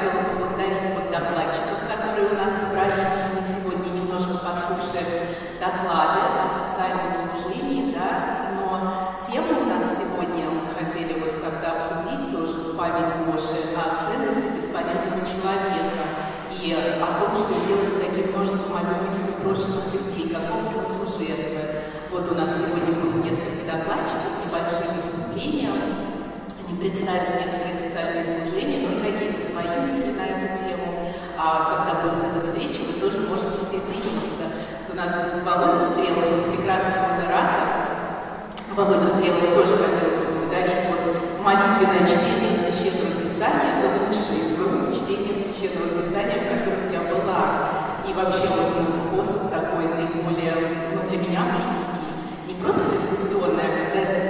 хотела поблагодарить вот докладчиков, которые у нас собрались. Мы сегодня немножко послушаем доклады о социальном служении, да, но тему у нас сегодня мы хотели вот как-то обсудить тоже в память Гоши о ценности бесполезного человека и о том, что делать с таким множеством одиноких и брошенных людей, каков смысл жертвы. Вот у нас сегодня будут несколько докладчиков, небольшие выступления, они представят некоторые социальные служения, и какие-то свои мысли на эту тему. А когда будет эта встреча, вы тоже можете все делиться. Вот у нас будет Володя Стрелов, прекрасный модератор. Володя Стрелова тоже хотела поблагодарить. Вот молитвенное чтение Священного Писания – это лучшее из групп чтения Священного Писания, в которых я была. И вообще вот ну, способ такой наиболее, ну, для меня близкий. Не просто дискуссионный, а когда это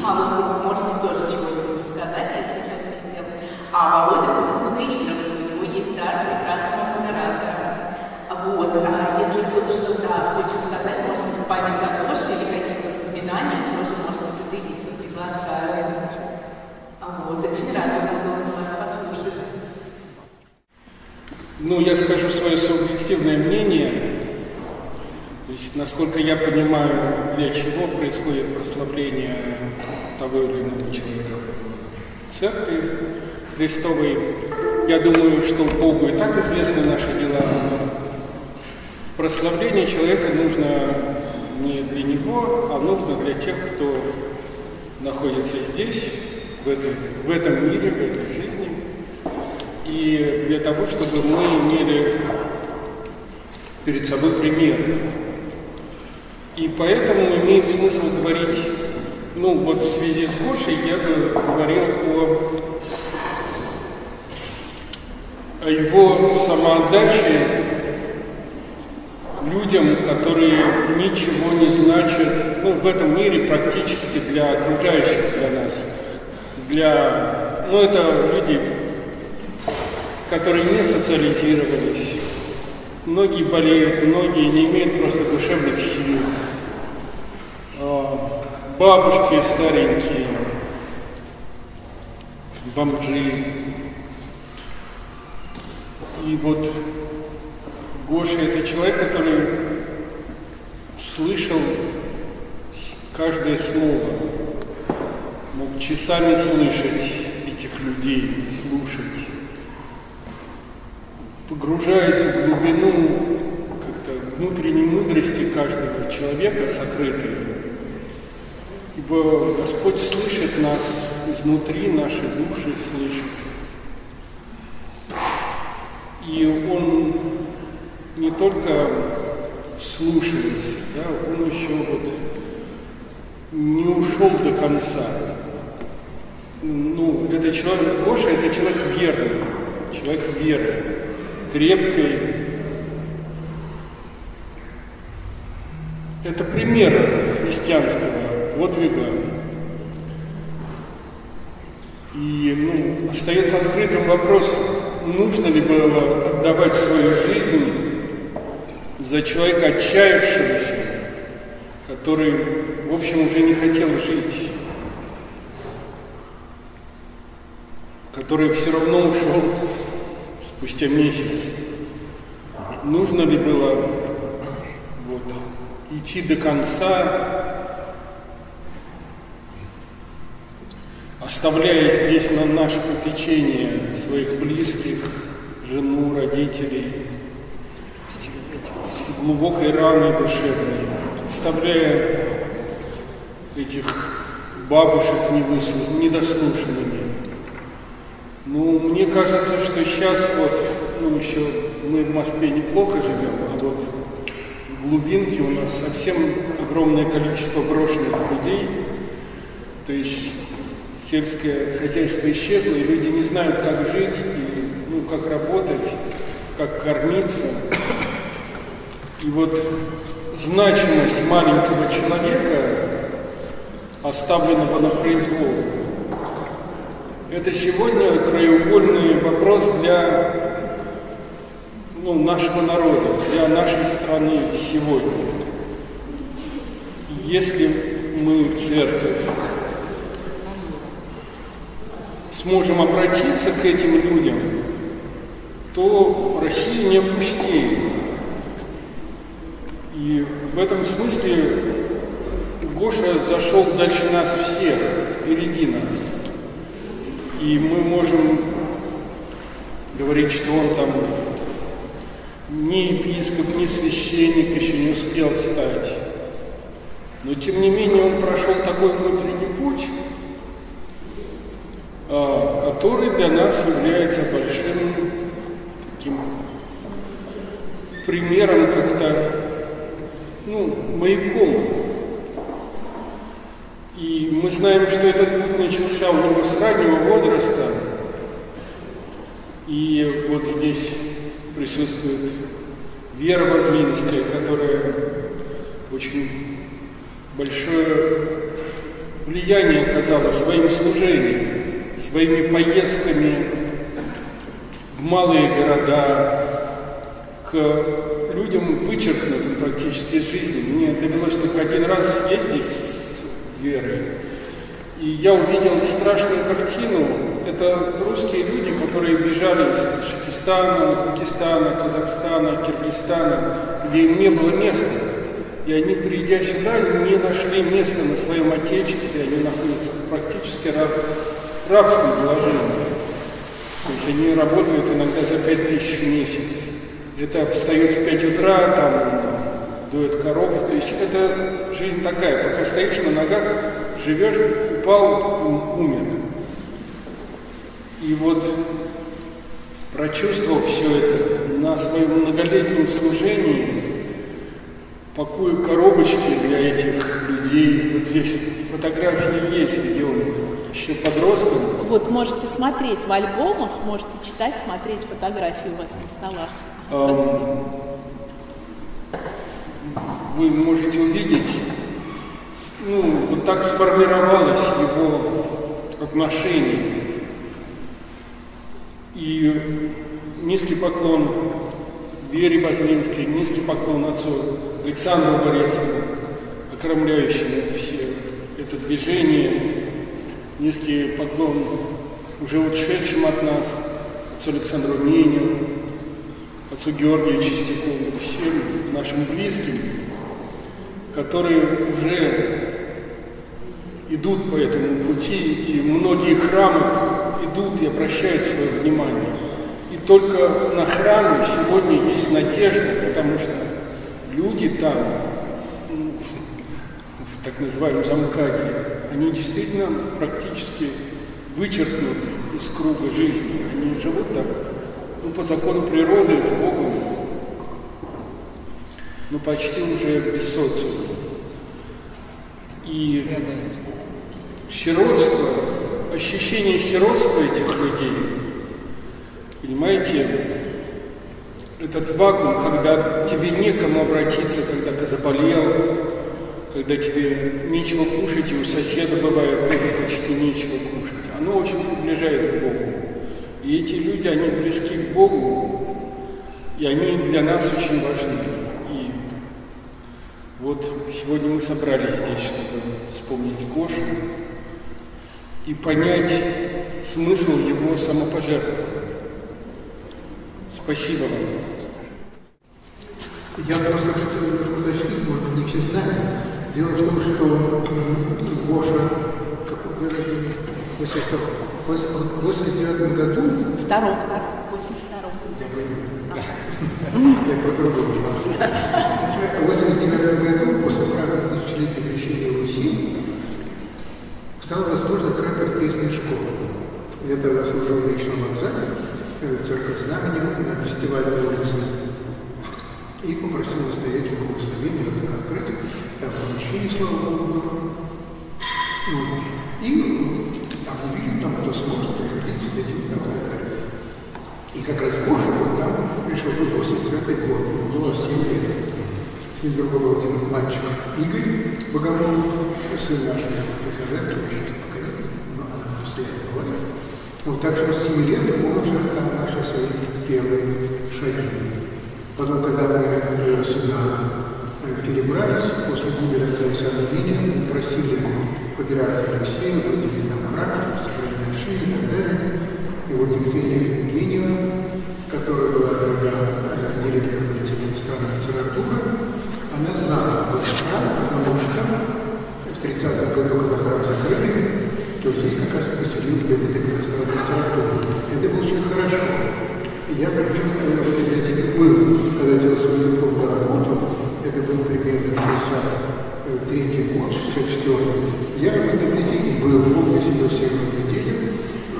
малых групп. Можете тоже чего-нибудь рассказать, если хотите. А Володя будет модерировать, у него есть дар прекрасного модератора. Вот, а если кто-то что-то хочет сказать, может быть, в память о Гоше или какие-то воспоминания, тоже можете поделиться, приглашаю. А Вот, очень рада буду вас послушать. Ну, я скажу свое субъективное мнение. Есть, насколько я понимаю, для чего происходит прославление того или иного человека в церкви Христовой. Я думаю, что Богу и так известны наши дела, но прославление человека нужно не для него, а нужно для тех, кто находится здесь, в, этой, в этом мире, в этой жизни. И для того, чтобы мы имели перед собой пример. И поэтому имеет смысл говорить, ну вот в связи с Гошей я бы говорил о, о его самоотдаче людям, которые ничего не значат ну, в этом мире практически для окружающих, для нас. Для, ну, это люди, которые не социализировались, многие болеют, многие не имеют просто душевных сил. А, бабушки старенькие, бомжи. И вот Гоша это человек, который слышал каждое слово, мог часами слышать этих людей, слушать, погружаясь в глубину как-то внутренней мудрости каждого человека сокрытой. Ибо Господь слышит нас изнутри, наши души слышит. И Он не только слушается, да, Он еще вот не ушел до конца. Ну, это человек, Гоша это человек верный, человек веры, крепкой. Это пример христианского подвига. И ну, остается открытым вопрос, нужно ли было отдавать свою жизнь за человека отчаявшегося, который, в общем, уже не хотел жить, который все равно ушел спустя месяц. Нужно ли было вот, идти до конца, оставляя здесь на наше попечение своих близких, жену, родителей, с глубокой раной душевной, оставляя этих бабушек недослушанными. Ну, мне кажется, что сейчас вот, ну, еще мы в Москве неплохо живем, а вот в глубинке у нас совсем огромное количество брошенных людей. То есть сельское хозяйство исчезло, и люди не знают, как жить, и, ну, как работать, как кормиться. И вот значимость маленького человека, оставленного на произвол, это сегодня краеугольный вопрос для ну, нашего народа, для нашей страны сегодня. Если мы, церковь, сможем обратиться к этим людям, то Россия не опустеет. И в этом смысле Гоша зашел дальше нас всех, впереди нас. И мы можем говорить, что он там ни епископ, ни священник еще не успел стать. Но тем не менее он прошел такой внутренний путь, а, который для нас является большим таким примером как-то, ну, маяком. И мы знаем, что этот путь начался у него с раннего возраста. И вот здесь присутствует Вера Возвинская, которая очень большое влияние оказала своим служением своими поездками в малые города, к людям, вычеркнутым практически из жизни. Мне довелось только один раз ездить с Верой, и я увидел страшную картину. Это русские люди, которые бежали из Таджикистана, Узбекистана, Казахстана, Киргизстана, где им не было места. И они, придя сюда, не нашли места на своем отечестве, они находятся практически в рабском положении. То есть они работают иногда за 5 тысяч в месяц. Это встают в 5 утра, там дует коров. То есть это жизнь такая, пока стоишь на ногах, живешь, упал, умер. И вот прочувствовав все это на своем многолетнем служении, пакуя коробочки для этих людей, вот здесь фотографии есть, где он еще подростком. Вот можете смотреть в альбомах, можете читать, смотреть фотографии у вас на столах. Эм, вы можете увидеть, ну, вот так сформировалось его отношение. И низкий поклон Вере Базлинской, низкий поклон отцу Александру Борисовну, окромляющему все это движение, низкий поклон уже ушедшим от нас, отцу Александру Меню, отцу Георгию Чистякову, всем нашим близким, которые уже идут по этому пути, и многие храмы идут и обращают свое внимание. И только на храмы сегодня есть надежда, потому что люди там, в так называемом замкаде, они действительно практически вычеркнуты из круга жизни. Они живут так, ну, по закону природы, с Богом, ну, почти уже без социума. И сиротство, ощущение сиротства этих людей, понимаете, этот вакуум, когда тебе некому обратиться, когда ты заболел, когда тебе нечего кушать, и у соседа бывает тоже почти нечего кушать, оно очень приближает к Богу. И эти люди, они близки к Богу, и они для нас очень важны. И вот сегодня мы собрались здесь, чтобы вспомнить Гошу и понять смысл его самопожертвования. Спасибо вам. Я просто хотел немножко уточнить, может не все знают. Дело в том, что Гоша, какой рождения? В 89 году... Втором, так? В 82 Я понимаю. Я про другого. В 89 году, после праздника тысячелетия крещения Руси, стала возможна воскресной школы. Я тогда служил на речном вокзале, церковь знамени на фестивальной улице и попросил настоятеля благословения как открыть. Там помещение, слава Богу, было. Вот. И объявили там, кто сможет приходить с этими там и. И как раз Гоша вот там пришел, был 89 год, ему было 7 лет. С ним другой был один мальчик, Игорь Богомолов, сын наш, прихожан, сейчас поколение, но она постоянно бывает. Вот так что с 7 лет он уже там наши свои первые шаги. Потом, когда мы сюда э, перебрались, после гибели Александра Виния, мы просили патриарха Алексея выделить нам характер, сохранить отши и так далее. И вот Екатерина Евгеньева, которая была тогда директором иностранной литературы, она знала об этом храме, потому что в 30-м году, когда храм закрыли, то здесь как раз поселилась библиотека иностранной литературы. Это было очень хорошо. Я причем в библиотеке был, когда делал свою дипломную работу, это был примерно 63 год, 64 Я в этой библиотеке был, помню, сидел всех в неделю.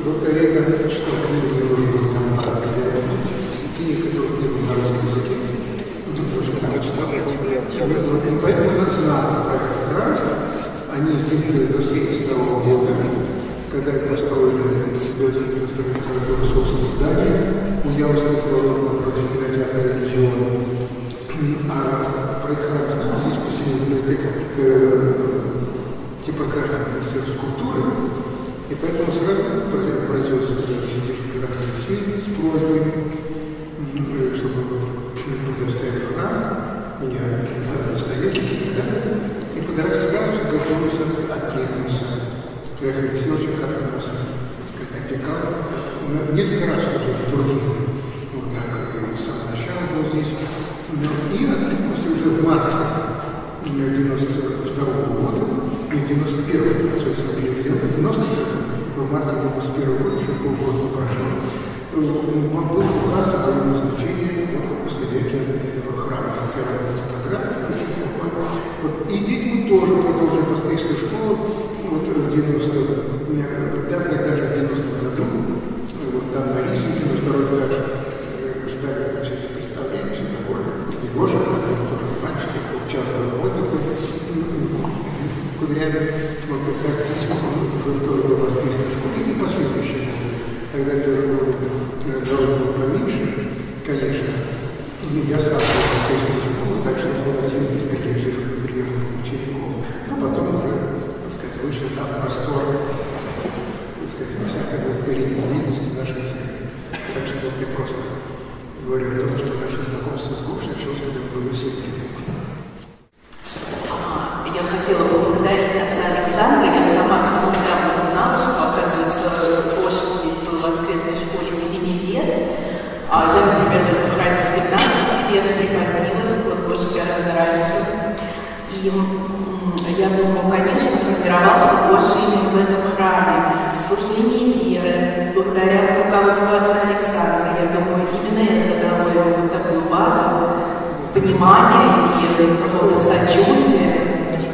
Доктор Реган читал книгу, мне нужно было там книг, которых не было на русском языке. Он тоже там читал. И поэтому она знала про этот храм. Они были до 72 года когда построили библиотеку иностранной литературы собственное здание у Яузских ворот напротив кинотеатра «Религион». А проект храм знания здесь поселили библиотека э, типография Министерства культуры, и поэтому сразу обратился к Святейшему Пираху Алексею с просьбой, чтобы предоставили храм, меня настоятель, да, и подарок сразу с готовностью откликнулся. Петр Алексеевич как-то нас, так сказать, опекал. Несколько раз уже в других,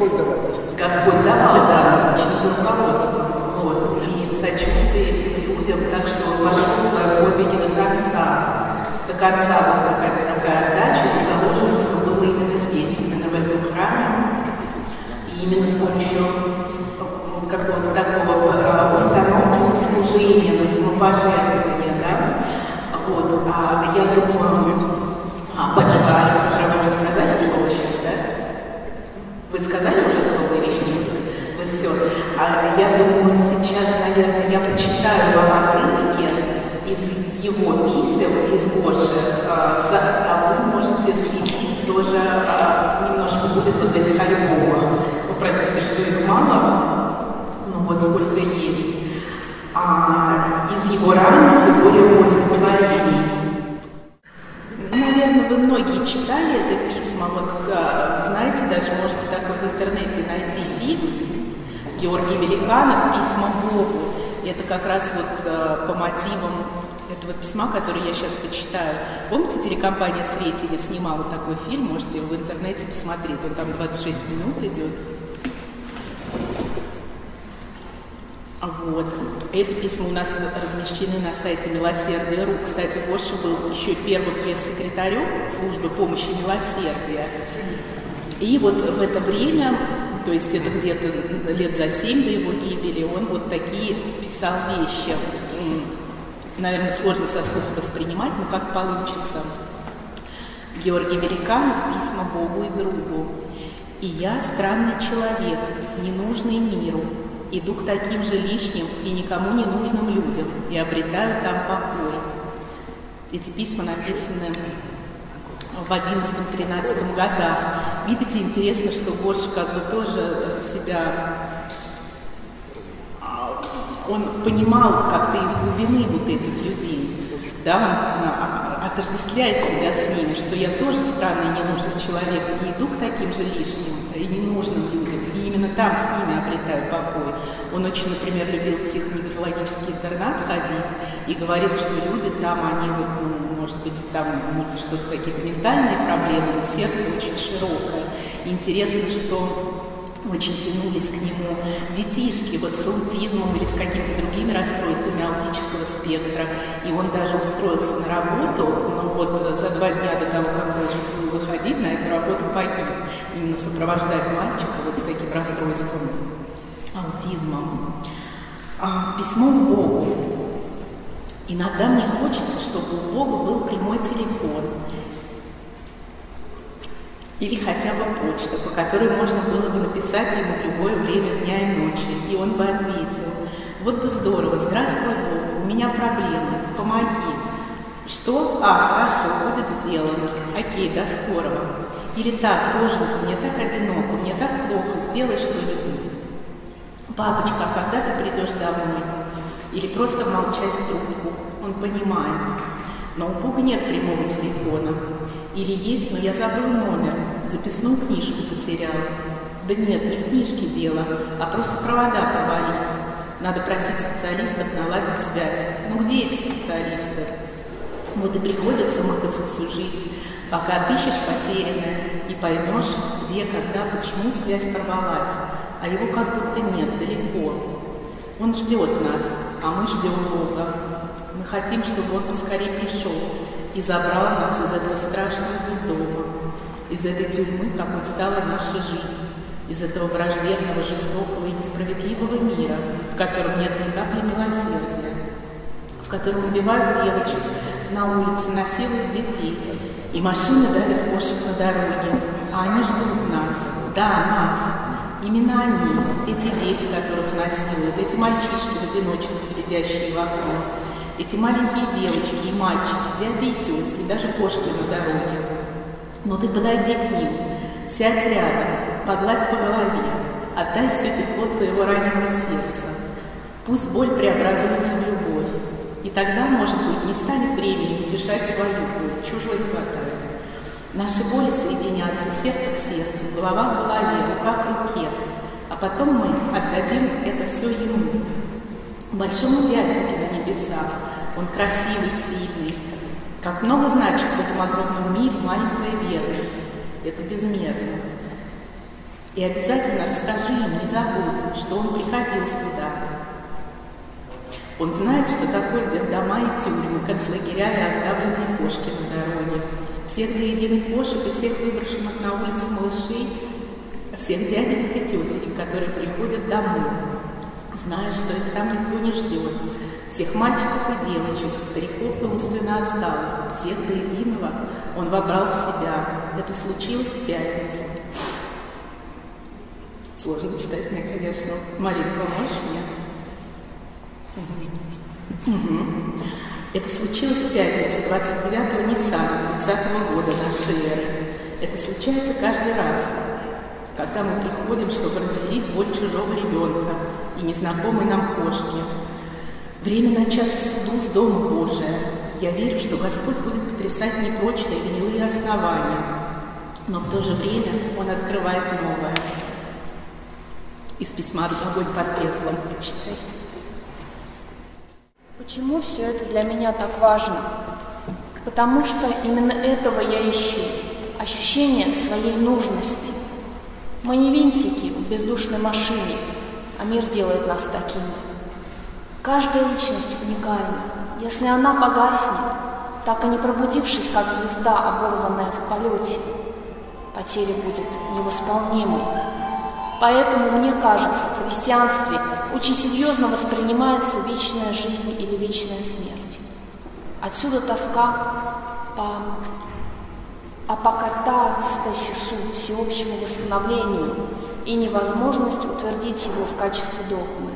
Господь давал, Господь. Давал, да, под чьим руководством. Вот, и сочувствие этим людям, так что он пошел в своем подвиге до конца. До конца вот какая-то такая отдача, заложено все было именно здесь, именно в этом храме. И именно с помощью вот какого-то такого э, установки на служение, на самопожертвование, да. Вот, а я думаю, а, батюшка Александр, уже сказали слово сейчас, да? Вы сказали уже слово или еще что-то? Вы все. А я думаю, сейчас, наверное, я почитаю вам отрывки из его писем, из Гоши, а, а вы можете следить тоже а, немножко будет вот в этих альбомах. Ну, простите, что их мало, ну вот сколько есть. А, из его ранних и более поздних творений. Наверное, вы многие читали это письмо. Вот, а, знаете, даже можете такой в интернете найти фильм Георгий Великанов «Письма Богу». Это как раз вот по мотивам этого письма, который я сейчас почитаю. Помните, телекомпания «Светили» снимала такой фильм, можете его в интернете посмотреть. Он там 26 минут идет. Вот. Эти письма у нас размещены на сайте Милосердия.ру. Кстати, Гоша был еще первым пресс-секретарем службы помощи милосердия. И вот в это время, то есть это где-то лет за семь до его гибели, он вот такие писал вещи. Наверное, сложно со слуха воспринимать, но как получится. Георгий Великанов «Письма Богу и другу». «И я странный человек, ненужный миру, иду к таким же лишним и никому не нужным людям и обретаю там покой». Эти письма написаны в 11-13 годах. Видите, интересно, что Гоша как бы тоже себя он понимал как-то из глубины вот этих людей, да, он а, отождествляет себя с ними, что я тоже странный ненужный человек, и иду к таким же лишним и ненужным людям, и именно там с ними обретаю покой. Он очень, например, любил в психоневрологический интернат ходить и говорит, что люди там, они вот, ну, может быть, там у них что-то какие-то ментальные проблемы, но сердце очень широкое. Интересно, что очень тянулись к нему детишки вот с аутизмом или с какими-то другими расстройствами аутического спектра. И он даже устроился на работу, но вот за два дня до того, как должен был выходить на эту работу, погиб. Именно сопровождать мальчика вот с таким расстройством, аутизмом. А, письмо Богу. Иногда мне хочется, чтобы у Бога был прямой телефон, или хотя бы почта, по которой можно было бы написать ему в любое время дня и ночи, и он бы ответил, вот бы здорово, здравствуй, Бог, у меня проблемы, помоги. Что? А, хорошо, будет сделано. Окей, до скорого. Или так, боженька, мне так одиноко, мне так плохо, сделай что-нибудь. Папочка, а когда ты придешь домой? Или просто молчать в трубку. Он понимает. Но у Бога нет прямого телефона. Или есть, но я забыл номер, записную книжку потерял. Да нет, не в книжке дело, а просто провода порвались. Надо просить специалистов наладить связь. Ну где эти специалисты? Вот и приходится мыкаться всю жизнь, пока отыщешь потерянное и поймешь, где, когда, почему связь порвалась. А его как будто нет, далеко. Он ждет нас, а мы ждем Бога. Хотим, чтобы Он поскорее пришел и забрал нас из этого страшного дома, из этой тюрьмы, какой стала наша жизнь, из этого враждебного, жестокого и несправедливого мира, в котором нет ни капли милосердия, в котором убивают девочек на улице, насилуют детей, и машины давят кошек на дороге, а они ждут нас, да, нас, Именно они, эти дети, которых насилуют, эти мальчишки в одиночестве, глядящие в окно, Эти маленькие девочки и мальчики, дяди и тети, и даже кошки на дороге. Но ты подойди к ним, сядь рядом, погладь по голове, отдай все тепло твоего раненого сердца. Пусть боль преобразуется в любовь. И тогда, может быть, не станет времени утешать свою боль, чужой хватает. Наши боли соединятся сердце к сердцу, голова к голове, рука к руке. А потом мы отдадим это все ему, большому дяденьке на небесах. Он красивый, сильный. Как много значит в этом огромном мире маленькая верность. Это безмерно. И обязательно расскажи им, не забудь, что он приходил сюда. Он знает, что такое дома и тюрьмы, концлагеря и раздавленные кошки на дороге. Всех до кошек и всех выброшенных на улицу малышей, всех дяденек и тетенек, которые приходят домой зная, что их там никто не ждет. Всех мальчиков и девочек, стариков и умственно отсталых, всех до единого он вобрал в себя. Это случилось в пятницу. Сложно читать мне, конечно. Марин, поможешь мне? Угу. Это случилось в пятницу 29-го Ниссана 30-го года нашей эры. Это случается каждый раз, когда мы приходим, чтобы разделить боль чужого ребенка и незнакомой нам кошки. Время начаться суду с Дома Божия. Я верю, что Господь будет потрясать непрочные гнилые основания, но в то же время Он открывает новое. Из письма «Огонь под пеплом» почитай. Почему все это для меня так важно? Потому что именно этого я ищу. Ощущение своей нужности – мы не винтики в бездушной машине, а мир делает нас такими. Каждая личность уникальна. Если она погаснет, так и не пробудившись, как звезда, оборванная в полете, потеря будет невосполнимой. Поэтому, мне кажется, в христианстве очень серьезно воспринимается вечная жизнь или вечная смерть. Отсюда тоска по апокатастасису, всеобщему восстановлению и невозможность утвердить его в качестве догмы.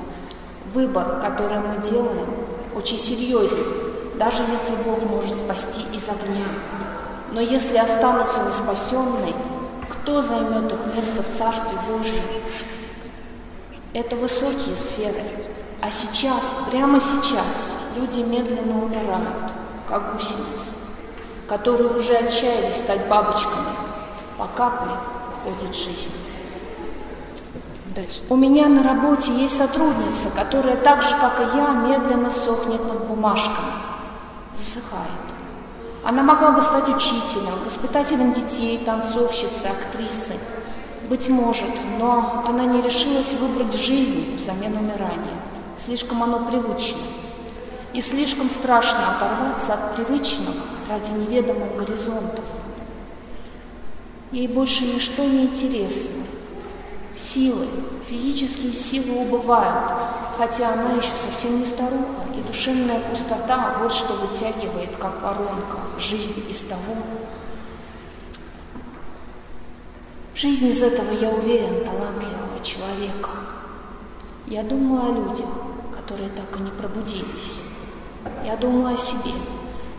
Выбор, который мы делаем, очень серьезен, даже если Бог может спасти из огня. Но если останутся неспасенные, кто займет их место в Царстве Божьем? Это высокие сферы. А сейчас, прямо сейчас, люди медленно умирают, как гусеницы которые уже отчаялись стать бабочками, по капле ходит жизнь. Дальше. У меня на работе есть сотрудница, которая так же, как и я, медленно сохнет над бумажками, засыхает. Она могла бы стать учителем, воспитателем детей, танцовщицей, актрисой. Быть может, но она не решилась выбрать жизнь взамен умирания. Слишком оно привычно. И слишком страшно оторваться от привычного ради неведомых горизонтов. Ей больше ничто не интересно. Силы, физические силы убывают, хотя она еще совсем не старуха, и душевная пустота вот что вытягивает, как воронка, жизнь из того. Жизнь из этого, я уверен, талантливого человека. Я думаю о людях, которые так и не пробудились. Я думаю о себе.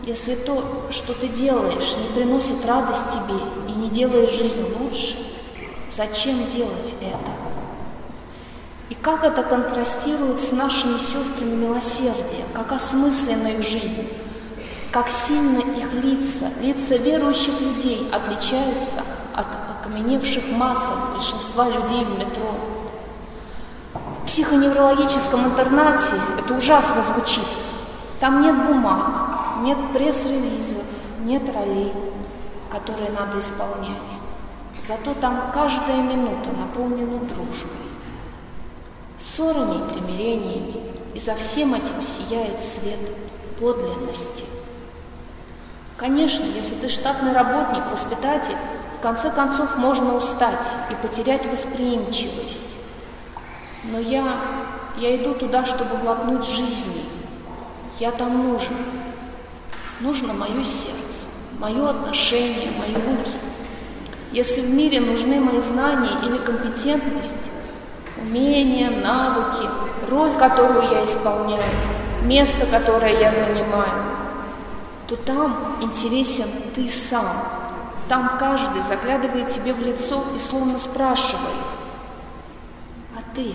Если то, что ты делаешь, не приносит радость тебе и не делает жизнь лучше, зачем делать это? И как это контрастирует с нашими сестрами милосердия, как осмыслена их жизнь, как сильно их лица, лица верующих людей отличаются от окаменевших массов большинства людей в метро. В психоневрологическом интернате это ужасно звучит, там нет бумаг, нет пресс-релизов, нет ролей, которые надо исполнять. Зато там каждая минута наполнена дружбой, ссорами и примирениями, и за всем этим сияет свет подлинности. Конечно, если ты штатный работник, воспитатель, в конце концов можно устать и потерять восприимчивость. Но я, я иду туда, чтобы глотнуть жизни, я там нужен. Нужно мое сердце, мое отношение, мои руки. Если в мире нужны мои знания или компетентность, умения, навыки, роль, которую я исполняю, место, которое я занимаю, то там интересен ты сам. Там каждый заглядывает тебе в лицо и словно спрашивает, а ты,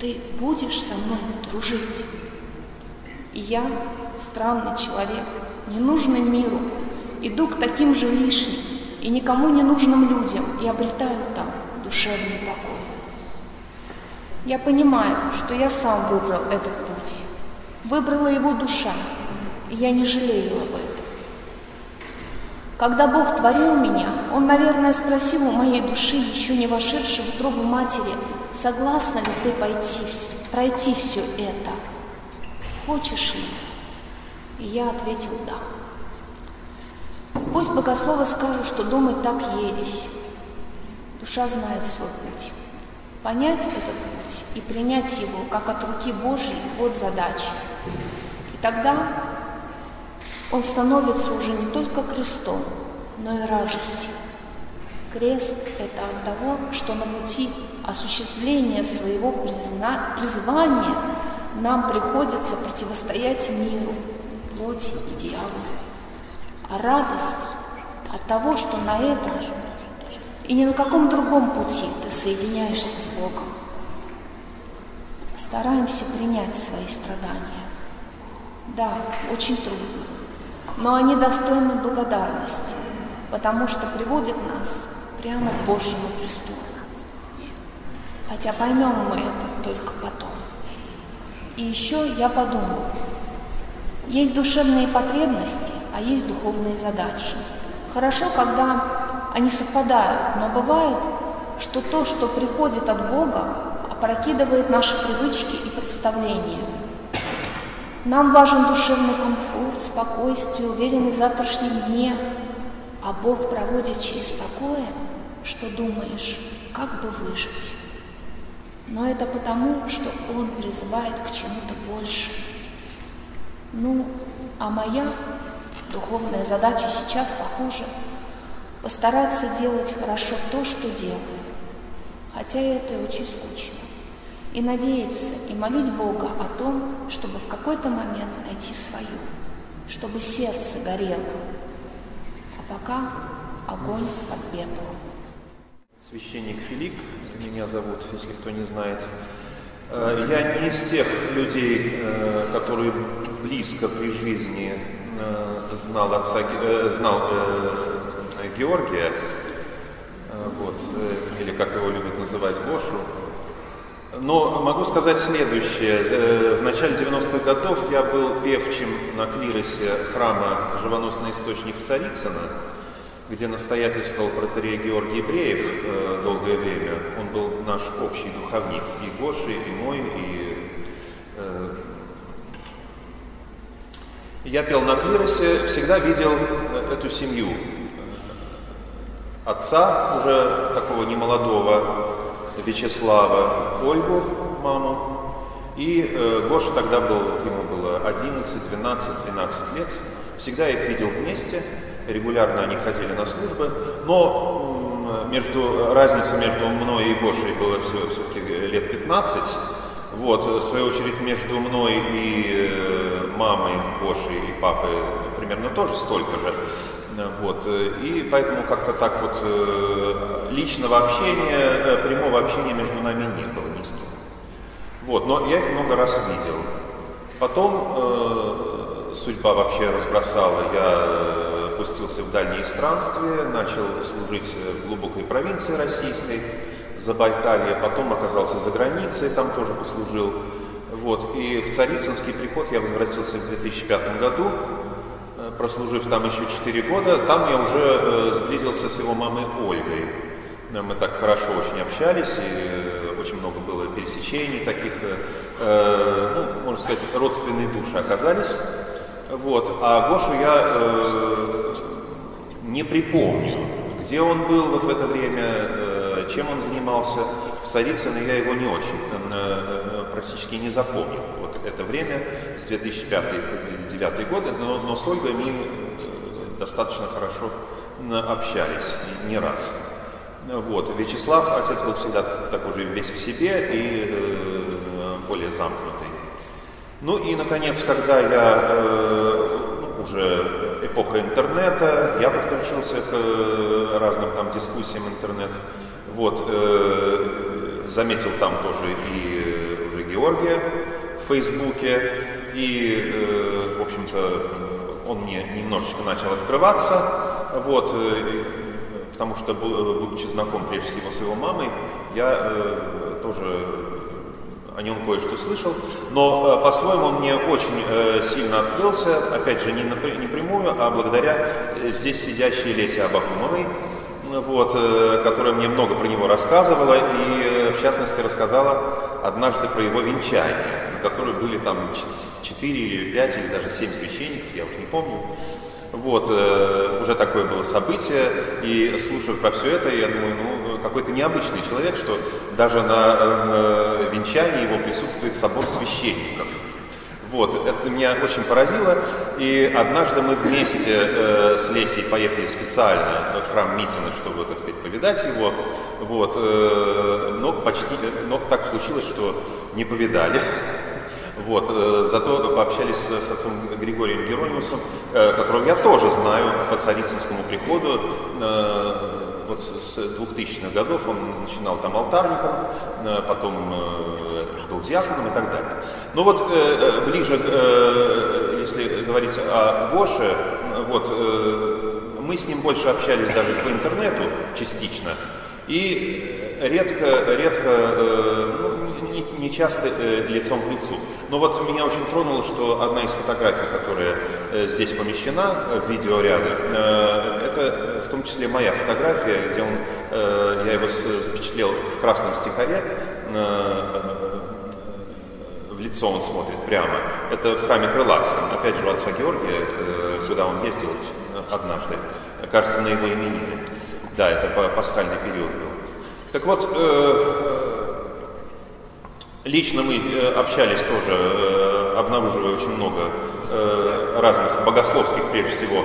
ты будешь со мной дружить? И я, странный человек, ненужный миру, иду к таким же лишним и никому не нужным людям и обретаю там душевный покой. Я понимаю, что я сам выбрал этот путь. Выбрала его душа, и я не жалею об этом. Когда Бог творил меня, Он, наверное, спросил у моей души, еще не вошедшей в утробу матери, согласна ли ты пойти, пройти все это? Хочешь ли? И я ответил «да». Пусть богословы скажут, что думать так ересь. Душа знает свой путь. Понять этот путь и принять его, как от руки Божьей, вот задача. И тогда он становится уже не только крестом, но и радостью. Крест – это от того, что на пути осуществления своего призна... призвания нам приходится противостоять миру, плоти и дьяволу. А радость от того, что на этом и ни на каком другом пути ты соединяешься с Богом. Стараемся принять свои страдания. Да, очень трудно, но они достойны благодарности, потому что приводят нас прямо к Божьему престолу. Хотя поймем мы это только потом. И еще я подумал, есть душевные потребности, а есть духовные задачи. Хорошо, когда они совпадают, но бывает, что то, что приходит от Бога, опрокидывает наши привычки и представления. Нам важен душевный комфорт, спокойствие, уверенный в завтрашнем дне, а Бог проводит через такое, что думаешь, как бы выжить. Но это потому, что Он призывает к чему-то большему. Ну, а моя духовная задача сейчас, похоже, постараться делать хорошо то, что делаю, хотя это очень скучно. И надеяться, и молить Бога о том, чтобы в какой-то момент найти свою, чтобы сердце горело. А пока огонь под пеплом. Священник Филипп, меня зовут, если кто не знает. Э, я не из тех людей, э, которые близко при жизни э, знал отца, знал Георгия, вот, или как его любят называть, Гошу. Но могу сказать следующее. В начале 90-х годов я был певчим на клиросе храма «Живоносный источник» в Царицыно – где настоятельствовал протерей Георгий Бреев э, долгое время. Он был наш общий духовник, и Гоши, и мой, и э, я пел на клиросе, всегда видел э, эту семью. Отца, уже такого немолодого, Вячеслава, Ольгу, маму, и э, Гоша тогда был, ему было 11, 12, 13 лет. Всегда их видел вместе – регулярно они ходили на службы, но между, разница между мной и Гошей была все, все-таки лет 15. Вот, в свою очередь, между мной и э, мамой Гошей и папой примерно тоже столько же. Вот, и поэтому как-то так вот э, личного общения, э, прямого общения между нами не было ни с кем. Вот, но я их много раз видел. Потом э, судьба вообще разбросала. Я пустился в дальние странствия, начал служить в глубокой провинции российской, Забайкалье, потом оказался за границей, там тоже послужил. Вот. И в Царицынский приход я возвратился в 2005 году, э, прослужив там еще 4 года. Там я уже э, сблизился с его мамой Ольгой. Мы так хорошо очень общались, и э, очень много было пересечений таких, ну, можно сказать, родственные души оказались. Вот. А Гошу я э, не припомню, где он был вот в это время, э, чем он занимался. В Царицыно я его не очень, э, э практически не запомнил. Вот это время с 2005 по 2009 годы, но, но с Ольгой мы э, достаточно хорошо общались, не раз. Вот. Вячеслав, отец был всегда такой же весь в себе и э, более замкнутый. Ну и, наконец, когда я э, уже эпоха интернета, я подключился к э, разным там дискуссиям интернет. Вот, э, заметил там тоже и уже Георгия в Фейсбуке, и, э, в общем-то, он мне немножечко начал открываться, вот, э, потому что, будучи знаком прежде всего с его мамой, я э, тоже о нем кое-что слышал, но э, по-своему он мне очень э, сильно открылся, опять же, не, напр- не прямую, а благодаря э, здесь сидящей Лесе Абакумовой, вот, которая мне много про него рассказывала, и в частности рассказала однажды про его венчание, на которое были там 4 или 5 или даже 7 священников, я уже не помню. Вот, уже такое было событие, и слушая про все это, я думаю, ну, какой-то необычный человек, что даже на, на венчании его присутствует собор священников. Вот, это меня очень поразило, и однажды мы вместе э, с Лесей поехали специально в храм Митина, чтобы, так сказать, повидать его, вот, э, но почти, но так случилось, что не повидали. Вот, э, зато пообщались с отцом Григорием Геронимусом, э, которого я тоже знаю по царицынскому приходу. Э, вот с 2000-х годов он начинал там алтарником, потом был диаконом и так далее. Но вот ближе, если говорить о Гоше, вот, мы с ним больше общались даже по интернету частично. И редко, редко, ну, не, часто лицом к лицу. Но вот меня очень тронуло, что одна из фотографий, которая э, здесь помещена в видеоряде, э, это в том числе моя фотография, где он, э, я его запечатлел в красном стихаре, в лицо он смотрит прямо. Это в храме Крылатском, опять же у отца Георгия, куда он ездил однажды, кажется, на его именины. Да, это пасхальный период был. Так вот, Лично мы э, общались тоже, э, обнаруживая очень много э, разных богословских, прежде всего,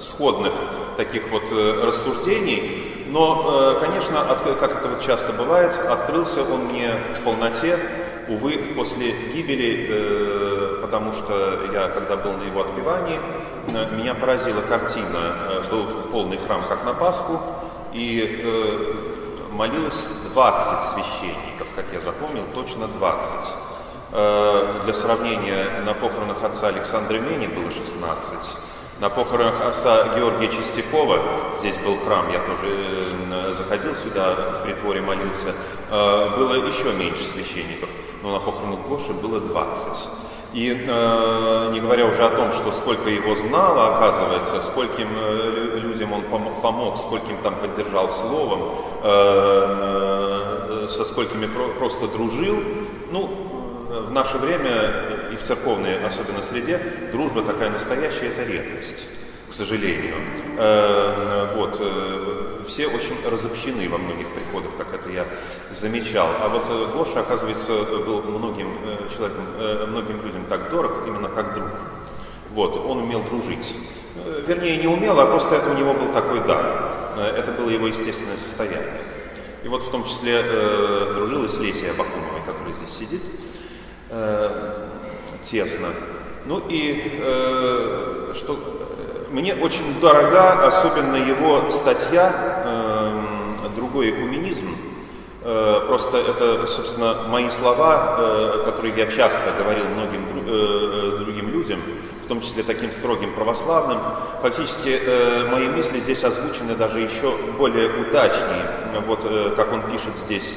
сходных таких вот рассуждений. Но, конечно, как это вот часто бывает, открылся он мне в полноте, увы, после гибели, потому что я, когда был на его отпевании, меня поразила картина, был полный храм, как на Пасху, и молилось 20 священников, как я запомнил, точно 20. Э, для сравнения, на похоронах отца Александра Мени было 16. На похоронах отца Георгия Чистякова, здесь был храм, я тоже э, заходил сюда, в притворе молился, э, было еще меньше священников, но на похоронах Гоши было 20. И э, не говоря уже о том, что сколько его знало, оказывается, скольким э, людям он помог, помог, скольким там поддержал словом, э, э, со сколькими про, просто дружил. Ну, в наше время и в церковной, особенно среде, дружба такая настоящая – это редкость к сожалению. Э, вот, э, все очень разобщены во многих приходах, как это я замечал. А вот э, Гоша, оказывается, был многим человеком, многим людям так дорог, именно как друг. Вот, он умел дружить. Вернее, не умел, а просто это у него был такой дар. Это было его естественное состояние. И вот в том числе э, дружил и с Лесей Абакумовой, которая здесь сидит, э, тесно. Ну и э, что мне очень дорога, особенно его статья э, «Другой экуменизм». Э, просто это, собственно, мои слова, э, которые я часто говорил многим э, другим людям, в том числе таким строгим православным. Фактически э, мои мысли здесь озвучены даже еще более удачнее. Вот э, как он пишет здесь,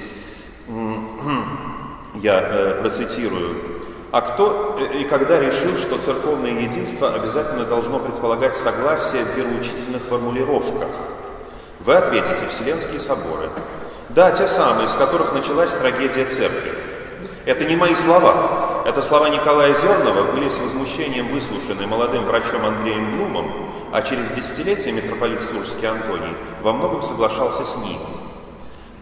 я э, процитирую. А кто и когда решил, что церковное единство обязательно должно предполагать согласие в вероучительных формулировках? Вы ответите Вселенские соборы. Да, те самые, с которых началась трагедия церкви. Это не мои слова. Это слова Николая Зернова были с возмущением выслушаны молодым врачом Андреем Блумом, а через десятилетия митрополит Сурский Антоний во многом соглашался с ним.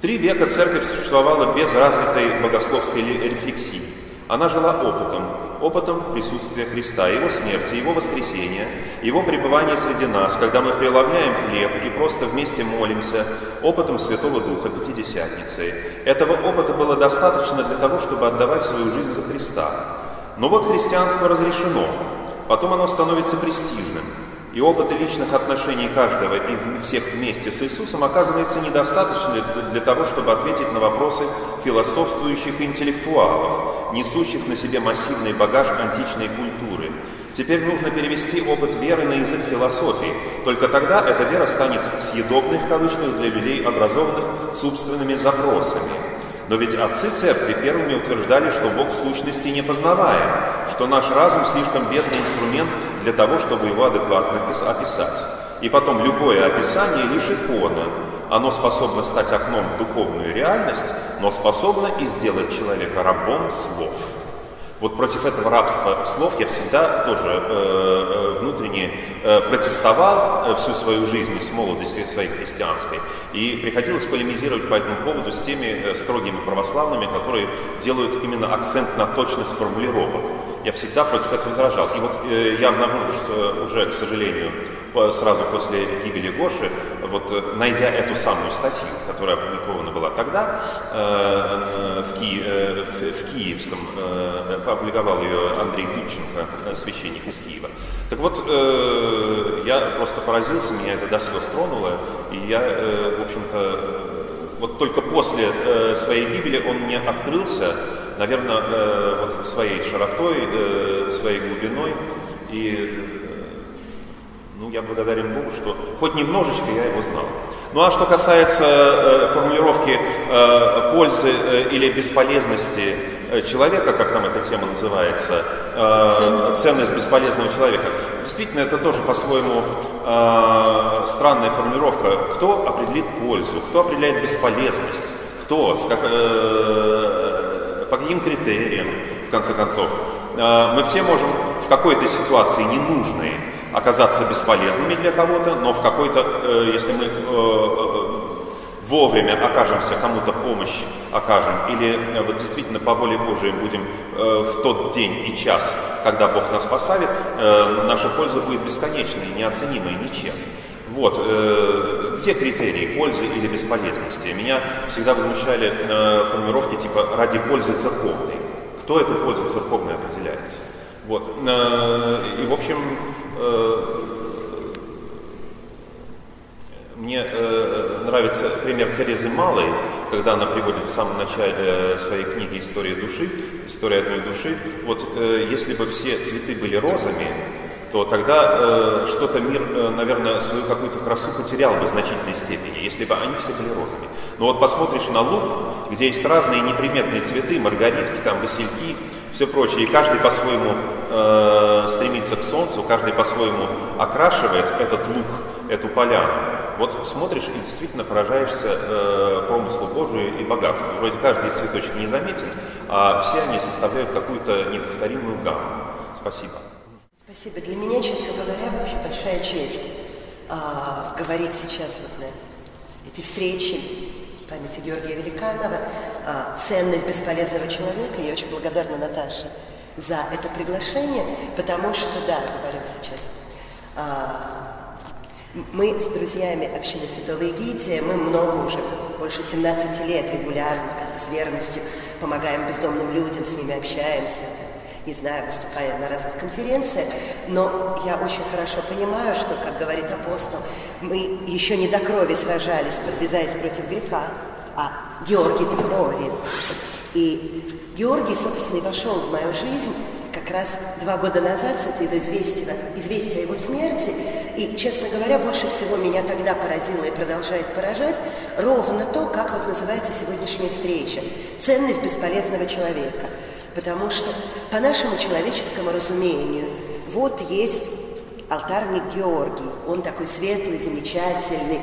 Три века церковь существовала без развитой богословской рефлексии. Она жила опытом, опытом присутствия Христа, Его смерти, Его воскресения, Его пребывания среди нас, когда мы преломляем хлеб и просто вместе молимся, опытом Святого Духа Пятидесятницы. Этого опыта было достаточно для того, чтобы отдавать свою жизнь за Христа. Но вот христианство разрешено, потом оно становится престижным, и опыта личных отношений каждого и всех вместе с Иисусом оказывается недостаточно для того, чтобы ответить на вопросы философствующих интеллектуалов, несущих на себе массивный багаж античной культуры. Теперь нужно перевести опыт веры на язык философии. Только тогда эта вера станет «съедобной» в кавычках для людей, образованных собственными запросами. Но ведь отцы церкви первыми утверждали, что Бог в сущности не познаваем, что наш разум слишком бедный инструмент для того, чтобы его адекватно описать. И потом любое описание лишь икона. Оно способно стать окном в духовную реальность, но способно и сделать человека рабом слов. Вот против этого рабства слов я всегда тоже э, э, внутренне э, протестовал э, всю свою жизнь с молодости своей христианской. И приходилось полемизировать по этому поводу с теми э, строгими православными, которые делают именно акцент на точность формулировок. Я всегда против этого возражал. И вот э, я обнаружил, что уже, к сожалению, сразу после гибели Гоши, вот э, найдя эту самую статью, которая опубликована была тогда э, в, Ки, э, в, в Киевском, э, опубликовал ее Андрей Дудченко, э, священник из Киева. Так вот, э, я просто поразился, меня это до слез тронуло, и я, э, в общем-то, вот только после э, своей гибели он мне открылся, наверное, э, вот своей широтой, э, своей глубиной, и ну, я благодарен Богу, что хоть немножечко я его знал. Ну а что касается э, формулировки э, пользы э, или бесполезности э, человека, как там эта тема называется, э, ценность бесполезного человека, действительно это тоже по-своему э, странная формулировка. Кто определит пользу, кто определяет бесполезность, кто, с как, э, по каким критериям, в конце концов. Э, мы все можем в какой-то ситуации ненужной оказаться бесполезными для кого-то, но в какой-то, э, если мы э, вовремя окажемся, кому-то помощь окажем, или вот действительно по воле Божией будем в тот день и час, когда Бог нас поставит, наша польза будет бесконечной, неоценимой ничем. Вот, где критерии пользы или бесполезности? Меня всегда возмущали формулировки типа «ради пользы церковной». Кто эту пользу церковной определяет? Вот. И, в общем, Э, мне э, нравится пример Терезы Малой, когда она приводит в самом начале э, своей книги «История души», «История одной души». Вот если бы все цветы были розами, то тогда что-то мир, наверное, свою какую-то красу потерял бы в значительной степени, если бы они все были розами. Но вот посмотришь на луг, где есть разные неприметные цветы, маргаритки, там, васильки, все прочее, и каждый по-своему э, стремится к солнцу, каждый по-своему окрашивает этот лук, эту поляну. Вот смотришь и действительно поражаешься э, промыслу Божию и богатству. Вроде каждый цветочек не заметен, а все они составляют какую-то неповторимую гамму. Спасибо. Спасибо. Для меня, честно говоря, вообще большая честь а, говорить сейчас вот на этой встрече памяти Георгия Великанова а, «Ценность бесполезного человека». Я очень благодарна Наташе за это приглашение, потому что, да, говорил сейчас, а, мы с друзьями общины Святого Егития, мы много уже, больше 17 лет регулярно, как бы с верностью помогаем бездомным людям, с ними общаемся, не знаю, выступая на разных конференциях, но я очень хорошо понимаю, что, как говорит апостол, мы еще не до крови сражались, подвязаясь против греха, а Георгий до крови. И Георгий, собственно, и вошел в мою жизнь как раз два года назад с этого известия, известия о его смерти. И, честно говоря, больше всего меня тогда поразило и продолжает поражать ровно то, как вот называется сегодняшняя встреча. Ценность бесполезного человека. Потому что по нашему человеческому разумению вот есть алтарник Георгий. Он такой светлый, замечательный,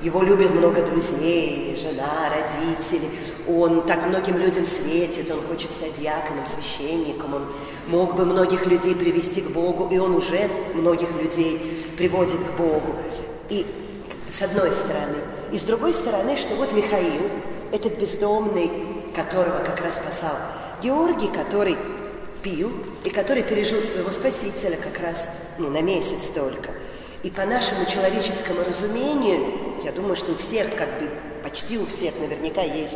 его любят много друзей, жена, родители. Он так многим людям светит, он хочет стать диаконом, священником. Он мог бы многих людей привести к Богу, и он уже многих людей приводит к Богу. И с одной стороны. И с другой стороны, что вот Михаил, этот бездомный, которого как раз спасал Георгий, который пил и который пережил своего спасителя как раз ну, на месяц только. И по нашему человеческому разумению, я думаю, что у всех, как бы, почти у всех наверняка есть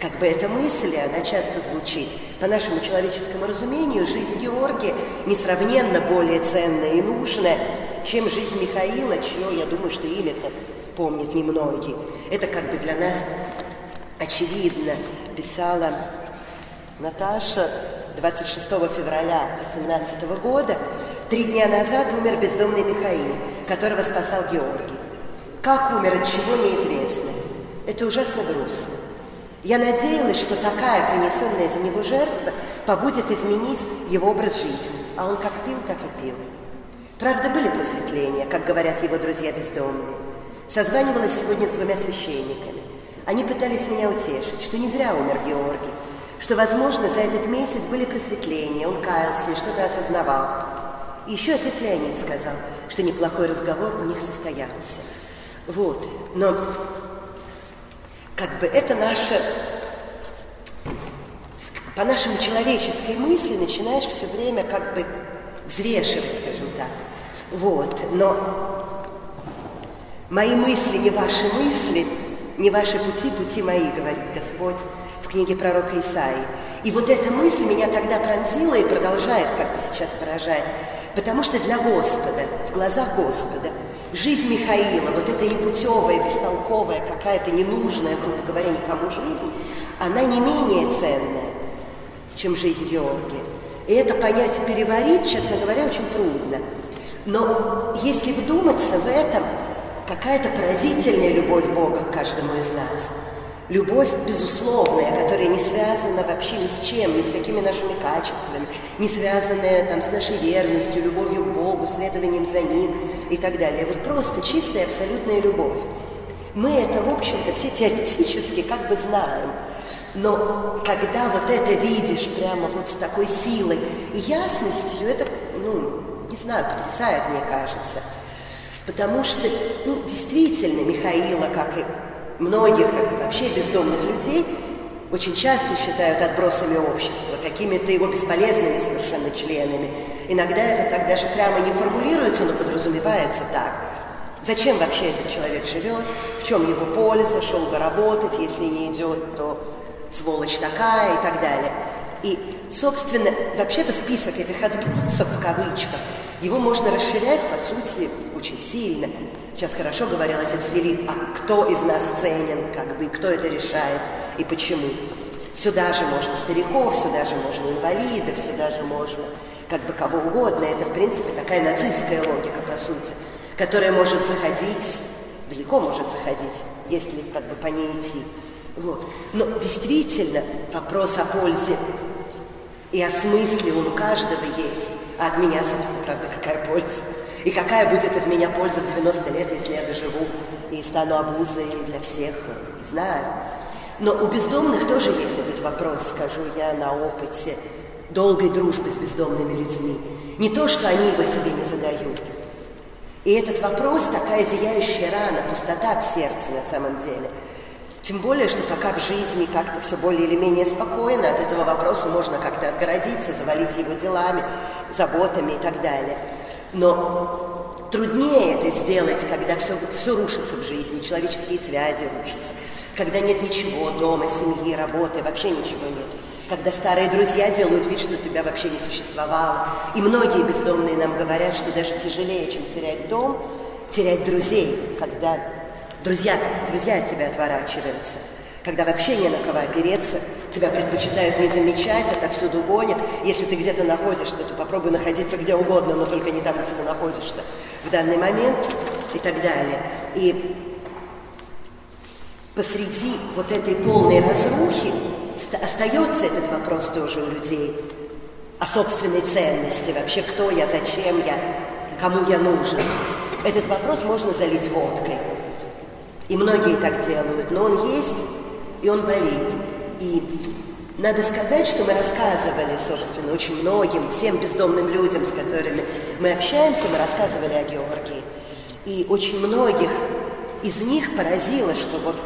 как бы эта мысль, и она часто звучит. По нашему человеческому разумению, жизнь Георгия несравненно более ценная и нужная, чем жизнь Михаила, чье, я думаю, что имя-то помнят немногие. Это как бы для нас очевидно, писала Наташа 26 февраля 18 года. Три дня назад умер бездомный Михаил, которого спасал Георгий. Как умер, от чего неизвестно. Это ужасно грустно. Я надеялась, что такая принесенная за него жертва побудет изменить его образ жизни. А он как пил, так и пил. Правда, были просветления, как говорят его друзья бездомные. Созванивалась сегодня с двумя священниками. Они пытались меня утешить, что не зря умер Георгий, что, возможно, за этот месяц были просветления, он каялся и что-то осознавал. Еще отец Леонид сказал, что неплохой разговор у них состоялся. Вот, но как бы это наше, по нашему человеческой мысли начинаешь все время как бы взвешивать, скажем так. Вот, но мои мысли не ваши мысли, не ваши пути, пути мои, говорит Господь в книге пророка Исаии. И вот эта мысль меня тогда пронзила и продолжает как бы сейчас поражать. Потому что для Господа, в глазах Господа, жизнь Михаила, вот эта непутевая, бестолковая, какая-то ненужная, грубо говоря, никому жизнь, она не менее ценная, чем жизнь Георгия. И это понятие переварить, честно говоря, очень трудно. Но если вдуматься в этом, какая-то поразительная любовь Бога к каждому из нас – Любовь безусловная, которая не связана вообще ни с чем, ни с какими нашими качествами, не связанная там, с нашей верностью, любовью к Богу, следованием за Ним и так далее. Вот просто чистая абсолютная любовь. Мы это, в общем-то, все теоретически как бы знаем. Но когда вот это видишь прямо вот с такой силой и ясностью, это, ну, не знаю, потрясает, мне кажется. Потому что, ну, действительно, Михаила, как и многих вообще бездомных людей очень часто считают отбросами общества, какими-то его бесполезными совершенно членами. Иногда это так даже прямо не формулируется, но подразумевается так. Зачем вообще этот человек живет? В чем его польза? Шел бы работать, если не идет, то сволочь такая и так далее. И, собственно, вообще-то список этих отбросов в кавычках, его можно расширять, по сути, очень сильно. Сейчас хорошо говорил отец Филипп, а кто из нас ценен, как бы, и кто это решает, и почему. Сюда же можно стариков, сюда же можно инвалидов, сюда же можно как бы кого угодно. Это, в принципе, такая нацистская логика, по сути, которая может заходить, далеко может заходить, если как бы по ней идти. Вот. Но действительно вопрос о пользе и о смысле он у каждого есть. А от меня, собственно, правда, какая польза? И какая будет от меня польза в 90 лет, если я доживу и стану обузой для всех, не знаю. Но у бездомных тоже есть этот вопрос, скажу я на опыте долгой дружбы с бездомными людьми. Не то, что они его себе не задают. И этот вопрос такая зияющая рана, пустота в сердце на самом деле. Тем более, что пока в жизни как-то все более или менее спокойно, от этого вопроса можно как-то отгородиться, завалить его делами, заботами и так далее. Но труднее это сделать, когда все, все рушится в жизни, человеческие связи рушатся, когда нет ничего дома, семьи, работы, вообще ничего нет. Когда старые друзья делают вид, что тебя вообще не существовало. И многие бездомные нам говорят, что даже тяжелее, чем терять дом, терять друзей, когда друзья, друзья от тебя отворачиваются когда вообще не на кого опереться, тебя предпочитают не замечать, отовсюду гонят. Если ты где-то находишься, то попробуй находиться где угодно, но только не там, где ты находишься в данный момент и так далее. И посреди вот этой полной разрухи остается этот вопрос тоже у людей о собственной ценности, вообще кто я, зачем я, кому я нужен. Этот вопрос можно залить водкой. И многие так делают, но он есть, и он болит. И надо сказать, что мы рассказывали, собственно, очень многим, всем бездомным людям, с которыми мы общаемся, мы рассказывали о Георгии. И очень многих из них поразило, что вот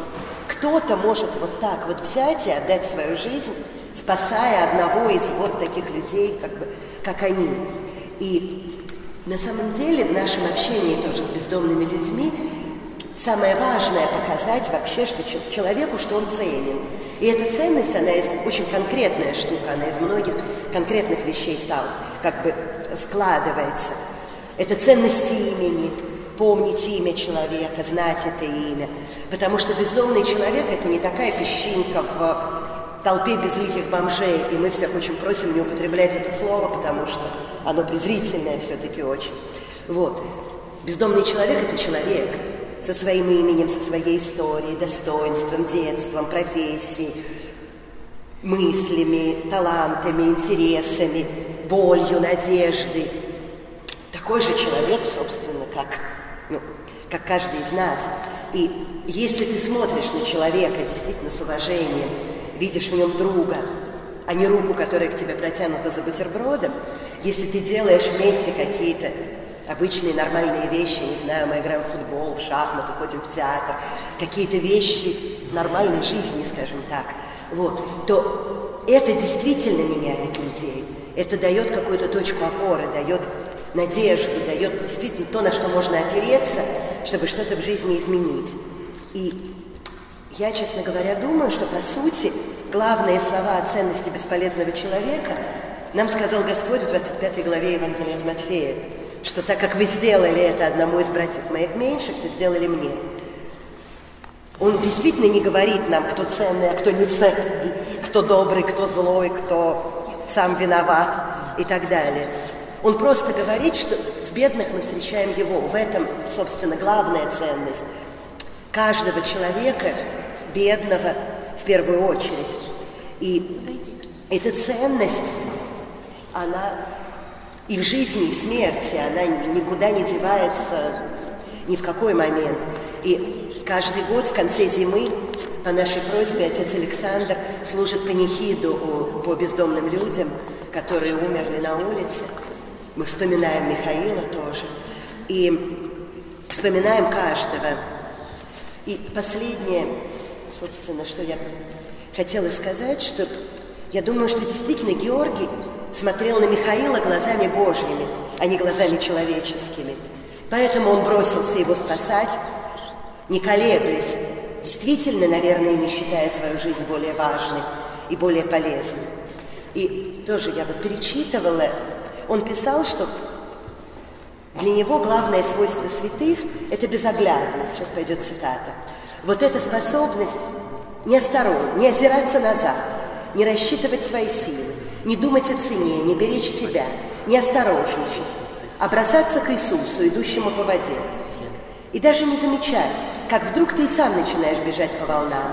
кто-то может вот так вот взять и отдать свою жизнь спасая одного из вот таких людей, как, бы, как они. И на самом деле в нашем общении тоже с бездомными людьми самое важное показать вообще, что человеку, что он ценен. И эта ценность, она из, очень конкретная штука, она из многих конкретных вещей стала, как бы складывается. Это ценность имени, помнить имя человека, знать это имя. Потому что бездомный человек – это не такая песчинка в толпе безликих бомжей, и мы всех очень просим не употреблять это слово, потому что оно презрительное все-таки очень. Вот. Бездомный человек – это человек со своим именем, со своей историей, достоинством, детством, профессией, мыслями, талантами, интересами, болью, надеждой. Такой же человек, собственно, как ну, как каждый из нас. И если ты смотришь на человека действительно с уважением, видишь в нем друга, а не руку, которая к тебе протянута за бутербродом, если ты делаешь вместе какие-то обычные нормальные вещи, не знаю, мы играем в футбол, в шахматы, ходим в театр, какие-то вещи нормальной жизни, скажем так, вот, то это действительно меняет людей. Это дает какую-то точку опоры, дает надежду, дает действительно то, на что можно опереться, чтобы что-то в жизни изменить. И я, честно говоря, думаю, что по сути главные слова о ценности бесполезного человека нам сказал Господь в 25 главе Евангелия от Матфея, что так как вы сделали это одному из братьев моих меньших, то сделали мне. Он действительно не говорит нам, кто ценный, а кто не ценный, кто добрый, кто злой, кто сам виноват и так далее. Он просто говорит, что в бедных мы встречаем его. В этом, собственно, главная ценность каждого человека, бедного в первую очередь. И эта ценность, она и в жизни, и в смерти, она никуда не девается ни в какой момент. И каждый год в конце зимы по нашей просьбе отец Александр служит панихиду по бездомным людям, которые умерли на улице. Мы вспоминаем Михаила тоже. И вспоминаем каждого. И последнее, собственно, что я хотела сказать, что я думаю, что действительно Георгий смотрел на Михаила глазами Божьими, а не глазами человеческими. Поэтому он бросился его спасать, не колеблясь, действительно, наверное, не считая свою жизнь более важной и более полезной. И тоже я вот перечитывала он писал, что для него главное свойство святых – это безоглядность. Сейчас пойдет цитата. Вот эта способность не осторожно, не озираться назад, не рассчитывать свои силы, не думать о цене, не беречь себя, не осторожничать, а бросаться к Иисусу, идущему по воде. И даже не замечать, как вдруг ты и сам начинаешь бежать по волнам.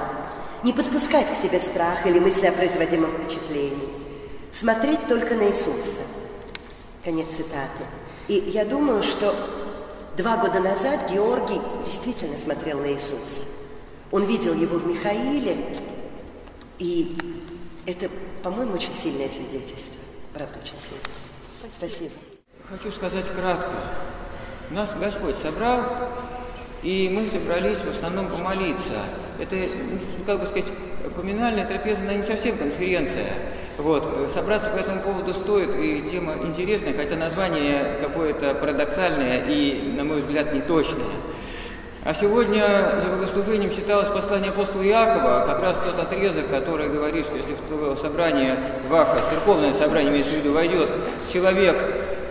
Не подпускать к себе страх или мысли о производимом впечатлении. Смотреть только на Иисуса – Конец цитаты. И я думаю, что два года назад Георгий действительно смотрел на Иисуса. Он видел его в Михаиле, и это, по-моему, очень сильное свидетельство. Правда, очень сильное. Спасибо. Хочу сказать кратко. Нас Господь собрал, и мы собрались в основном помолиться. Это, ну, как бы сказать, поминальная трапеза, она не совсем конференция. Вот. Собраться по этому поводу стоит, и тема интересная, хотя название какое-то парадоксальное и, на мой взгляд, неточное. А сегодня за богослужением читалось послание апостола Иакова, как раз тот отрезок, который говорит, что если в собрание ваше, церковное собрание, имеется в виду, войдет человек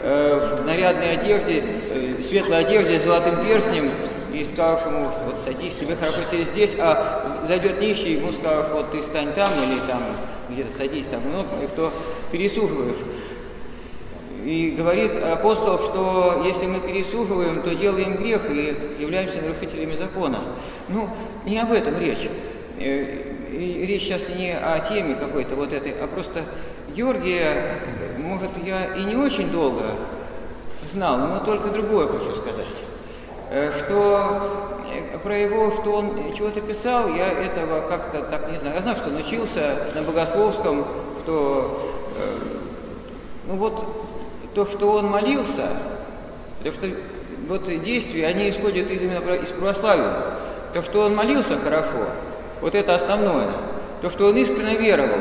э, в нарядной одежде, э, светлой одежде с золотым перстнем, и скажешь ему, вот садись, тебе хорошо сидеть здесь, а зайдет нищий, ему скажешь, вот ты стань там или там где-то садись там, ну, и кто пересуживаешь. И говорит апостол, что если мы пересуживаем, то делаем грех и являемся нарушителями закона. Ну, не об этом речь. Э, речь сейчас не о теме какой-то вот этой, а просто Георгия, может, я и не очень долго знал, но только другое хочу сказать. Э, что э, про его, что он чего-то писал, я этого как-то так не знаю. Я знаю, что он учился на богословском, что ну вот то, что он молился, то, что вот действия, они исходят из, именно из православия. То, что он молился хорошо, вот это основное. То, что он искренне веровал.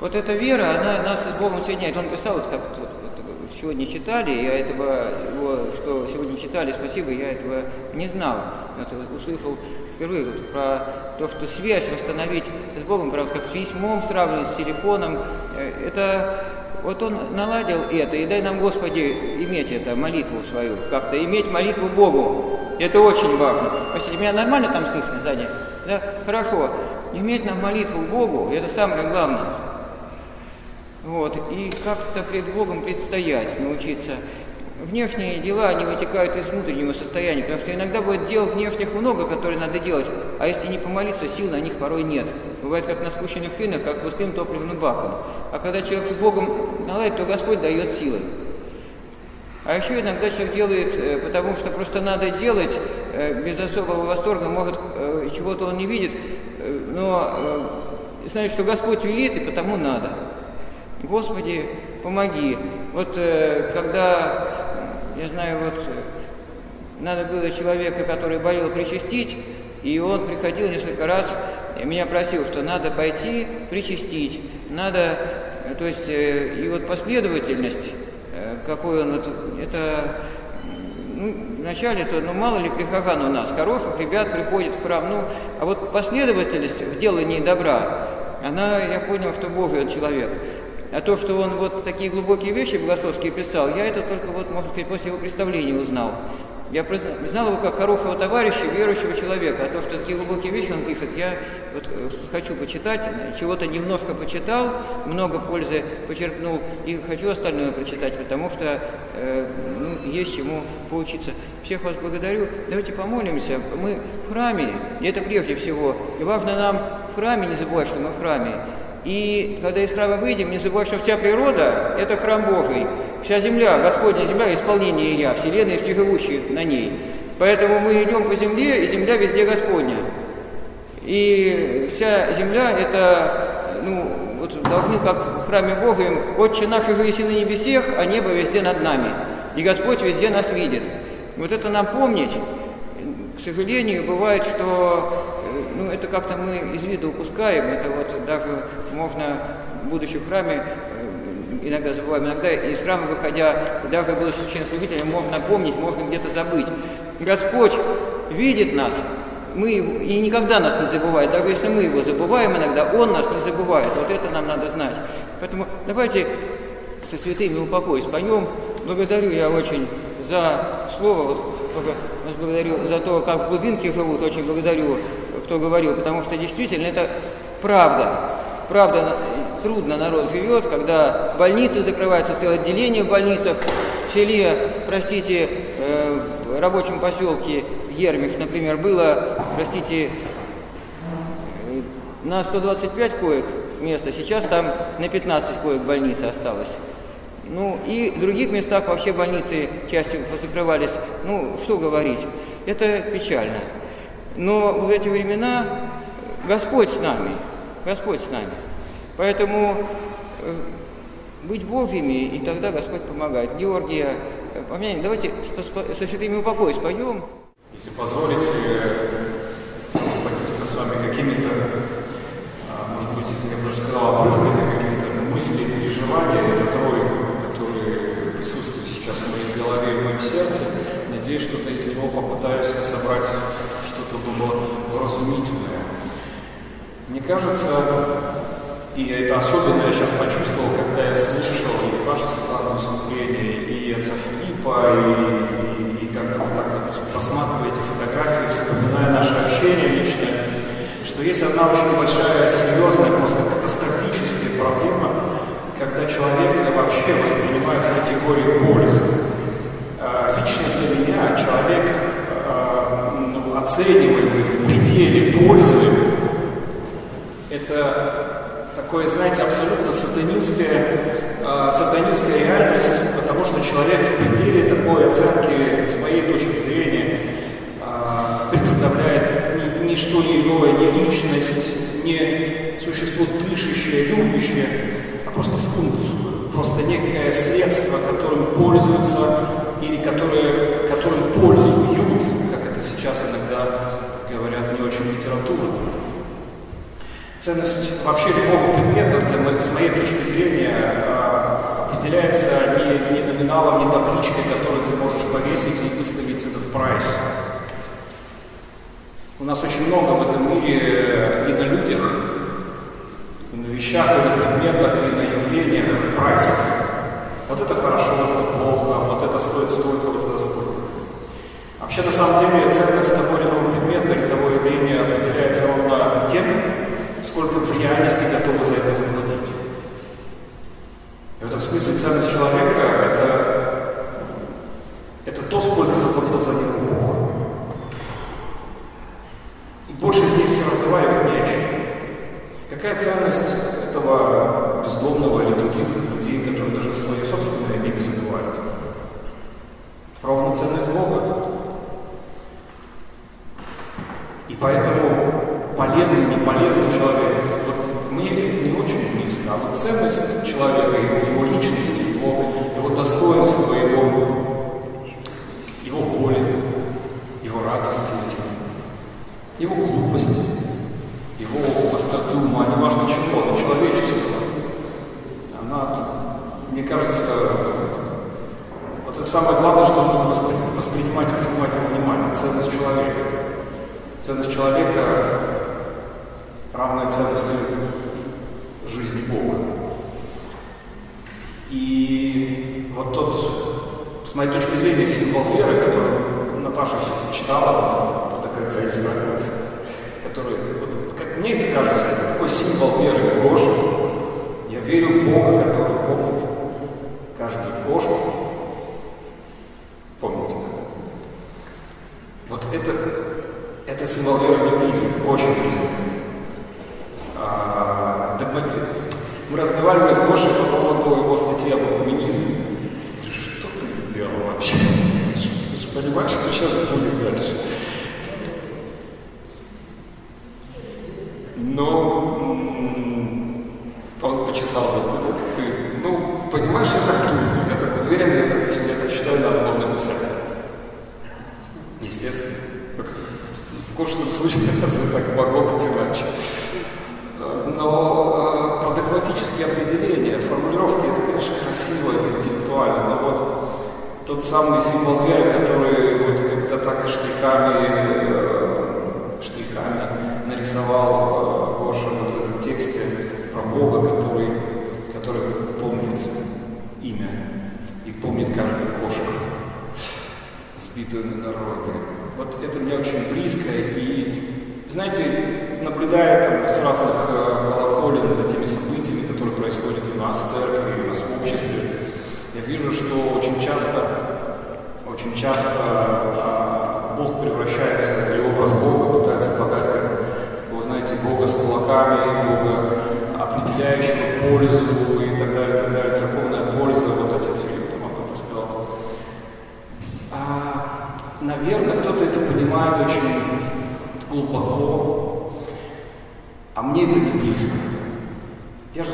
вот эта вера, она нас с Богом соединяет. Он писал, вот как вот, сегодня читали, я этого, его, что сегодня читали, спасибо, я этого не знал. Это услышал впервые вот, про то, что связь восстановить с Богом, правда, как с письмом сравнивать, с телефоном. Э, это вот он наладил это, и дай нам, Господи, иметь это, молитву свою, как-то иметь молитву Богу. Это очень важно. Простите, меня нормально там слышно сзади? Да? Хорошо. Иметь нам молитву Богу, это самое главное. Вот, и как-то пред Богом предстоять, научиться. Внешние дела, они вытекают из внутреннего состояния, потому что иногда бывает дел внешних много, которые надо делать, а если не помолиться, сил на них порой нет. Бывает как на спущенных шинах, как пустым топливным баком. А когда человек с Богом наладит, то Господь дает силы. А еще иногда человек делает, э, потому что просто надо делать, э, без особого восторга, может, э, чего-то он не видит, но знает, что Господь велит, и потому надо. Господи, помоги. Вот когда, я знаю, вот надо было человека, который болел, причастить, и он приходил несколько раз, меня просил, что надо пойти причастить, надо, то есть, и вот последовательность какой он, это, ну, вначале-то, ну, мало ли прихожан у нас, хороших ребят приходит в храм, ну, а вот последовательность в делании добра, она, я понял, что Божий он человек. А то, что он вот такие глубокие вещи богословские писал, я это только вот, может быть, после его представления узнал. Я знал его как хорошего товарища, верующего человека. А то, что такие глубокие вещи он пишет, я вот э, хочу почитать, чего-то немножко почитал, много пользы почерпнул, и хочу остальное прочитать, потому что э, ну, есть чему поучиться. Всех вас благодарю. Давайте помолимся. Мы в храме, и это прежде всего. И важно нам в храме не забывать, что мы в храме. И когда из храма выйдем, не забывать, что вся природа – это храм Божий. Вся земля, Господня земля, исполнение Я, Вселенная и все живущие на ней. Поэтому мы идем по земле, и земля везде Господня. И вся земля – это, ну, вот должны, как в храме Божьем, «Отче наш, же на небесех, а небо везде над нами». И Господь везде нас видит. Вот это нам помнить. К сожалению, бывает, что ну, это как-то мы из виду упускаем. Это вот даже можно, в храме, иногда забываем, иногда из храма выходя, даже будучи священнослужителем, можно помнить, можно где-то забыть. Господь видит нас, мы и никогда нас не забывает. Даже если мы его забываем иногда, он нас не забывает. Вот это нам надо знать. Поэтому давайте со святыми упокой споем. Благодарю я очень за слово, вот благодарю за то, как в глубинке живут, очень благодарю, кто говорил, потому что действительно это правда. Правда, трудно народ живет, когда больницы закрываются, целое отделение в больницах, в селе, простите, э, в рабочем поселке Ермиш, например, было, простите, э, на 125 коек места, сейчас там на 15 коек больницы осталось. Ну и в других местах вообще больницы частью закрывались. Ну, что говорить, это печально. Но в эти времена Господь с нами, Господь с нами. Поэтому э, быть Божьими, и тогда Господь помогает. Георгия, э, помянем, давайте со святыми упокой споем. Если позволите, поделиться с вами какими-то, а, может быть, я бы даже сказал, обрывками каких-то мыслей, переживаний, это трое, которые присутствуют сейчас в моей голове и в моем сердце. Надеюсь, что-то из него попытаюсь собрать что-то было вразумительное. Мне кажется, и это особенно я сейчас почувствовал, когда я слушал и ваше Светлана выступление, и отца Филиппа, и, и, и как-то вот так вот просматривая эти фотографии, вспоминая наше общение личное, что есть одна очень большая, серьезная, просто катастрофическая проблема, когда человек вообще воспринимает категорию пользы. А, лично для меня человек оцениваемый в пределе пользы, это такое, знаете, абсолютно сатанинская, э, сатанинская реальность, потому что человек в пределе такой оценки, с моей точки зрения, э, представляет ни, ни что иное, не личность, не существо дышащее, любящее, а просто функцию, просто некое средство, которым пользуются или которое, которым это сейчас иногда говорят не очень литературно. Ценность вообще любого предмета, для, с моей точки зрения, а, определяется не, не номиналом, не табличкой, которую ты можешь повесить и выставить этот прайс. У нас очень много в этом мире и на людях, и на вещах, и на предметах, и на явлениях прайсов. Вот это хорошо, вот это плохо, вот это стоит столько, вот это столько. Вообще, на самом деле, ценность того или иного предмета или того явления определяется ровно тем, сколько в реальности готовы за это заплатить. И в этом смысле ценность человека – это, это то, сколько заплатил за него Бог. И больше здесь разговаривать не о чем. Какая ценность этого бездомного или других людей, которые даже свое собственное имя забывают? Ровно ценность Бога. И поэтому полезный, не полезный человек, вот мне это не очень близко, а вот ценность человека, его, его личности, его, его достоинства, его, его боли, его радости, его глупость, его остроту ума, неважно чего, но человеческого, она, мне кажется, вот это самое главное, что нужно воспри- воспринимать принимать во внимание, ценность человека. Ценность человека равная ценности жизни Бога. И вот тот, с моей точки зрения, символ веры, который Наташа читала там, до конца который, вот, как мне это кажется, это такой символ веры Божьей. Я верю в Бога, который помнит каждую кошку. Помните? Вот это, это символ веры мне близок, очень близок. А, догмати- Мы разговаривали с Гошей по поводу его статьи об экуменизме. Что ты сделал вообще? Ты же понимаешь, что сейчас будет дальше? Но м, он почесал затылок и говорит, ну, понимаешь, я так думаю, я так уверен, я так, я так считаю, надо было написать. Естественно. Как В кошном случае разве так могло быть иначе? Но э, про догматические определения, формулировки, это, конечно, красиво, это интеллектуально, но вот тот самый символ веры, который вот как-то так штрихами, э, штрихами нарисовал э, Гоша вот в этом тексте про Бога, который, который помнит имя и помнит каждую кошку, сбитую на. Вот это мне очень близко и знаете, наблюдая там с разных э, колоколен за теми событиями, которые происходят у нас в церкви, у нас в обществе, я вижу, что очень часто, очень часто а, Бог превращается, или образ Бога пытается подать как, вы знаете, Бога с кулаками, Бога, определяющего пользу и так далее, и так далее, церковная польза, вот отец Филипп там об этом сказал. А, наверное, кто-то это понимает очень глубоко, а мне это не близко. Я же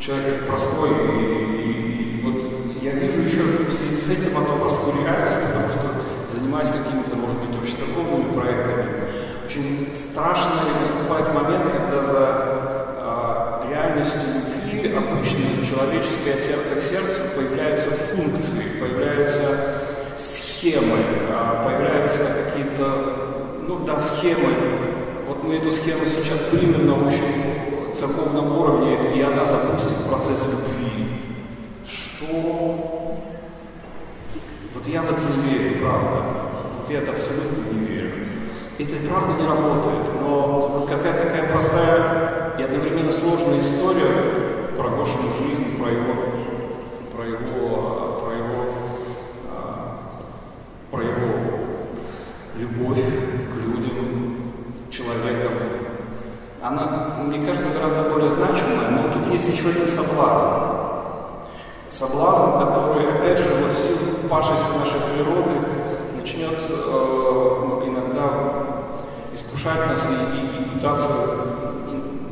человек простой, и, и- и вот я вижу еще в связи с этим одну простую реальность, потому что занимаюсь какими-то, может быть, общецерковными проектами. Очень страшно наступает момент, когда за а, реальностью любви обычной человеческой от сердца к сердцу появляются функции, появляются схемы, а, появляются какие-то, ну да, схемы. Вот мы эту схему сейчас примем на общем церковном уровне, и она запустит процесс любви. Что? Вот я в это не верю, правда. Вот я это абсолютно не верю. Это правда не работает, но вот какая такая простая и одновременно сложная история про Гошину жизнь, про его, про его, его, а, про его любовь к людям, человеком, она, мне кажется, гораздо более значимая, но тут есть еще один соблазн. Соблазн, который, опять же, вот в силу падшести нашей природы начнет э, иногда искушать нас и, и- и пытаться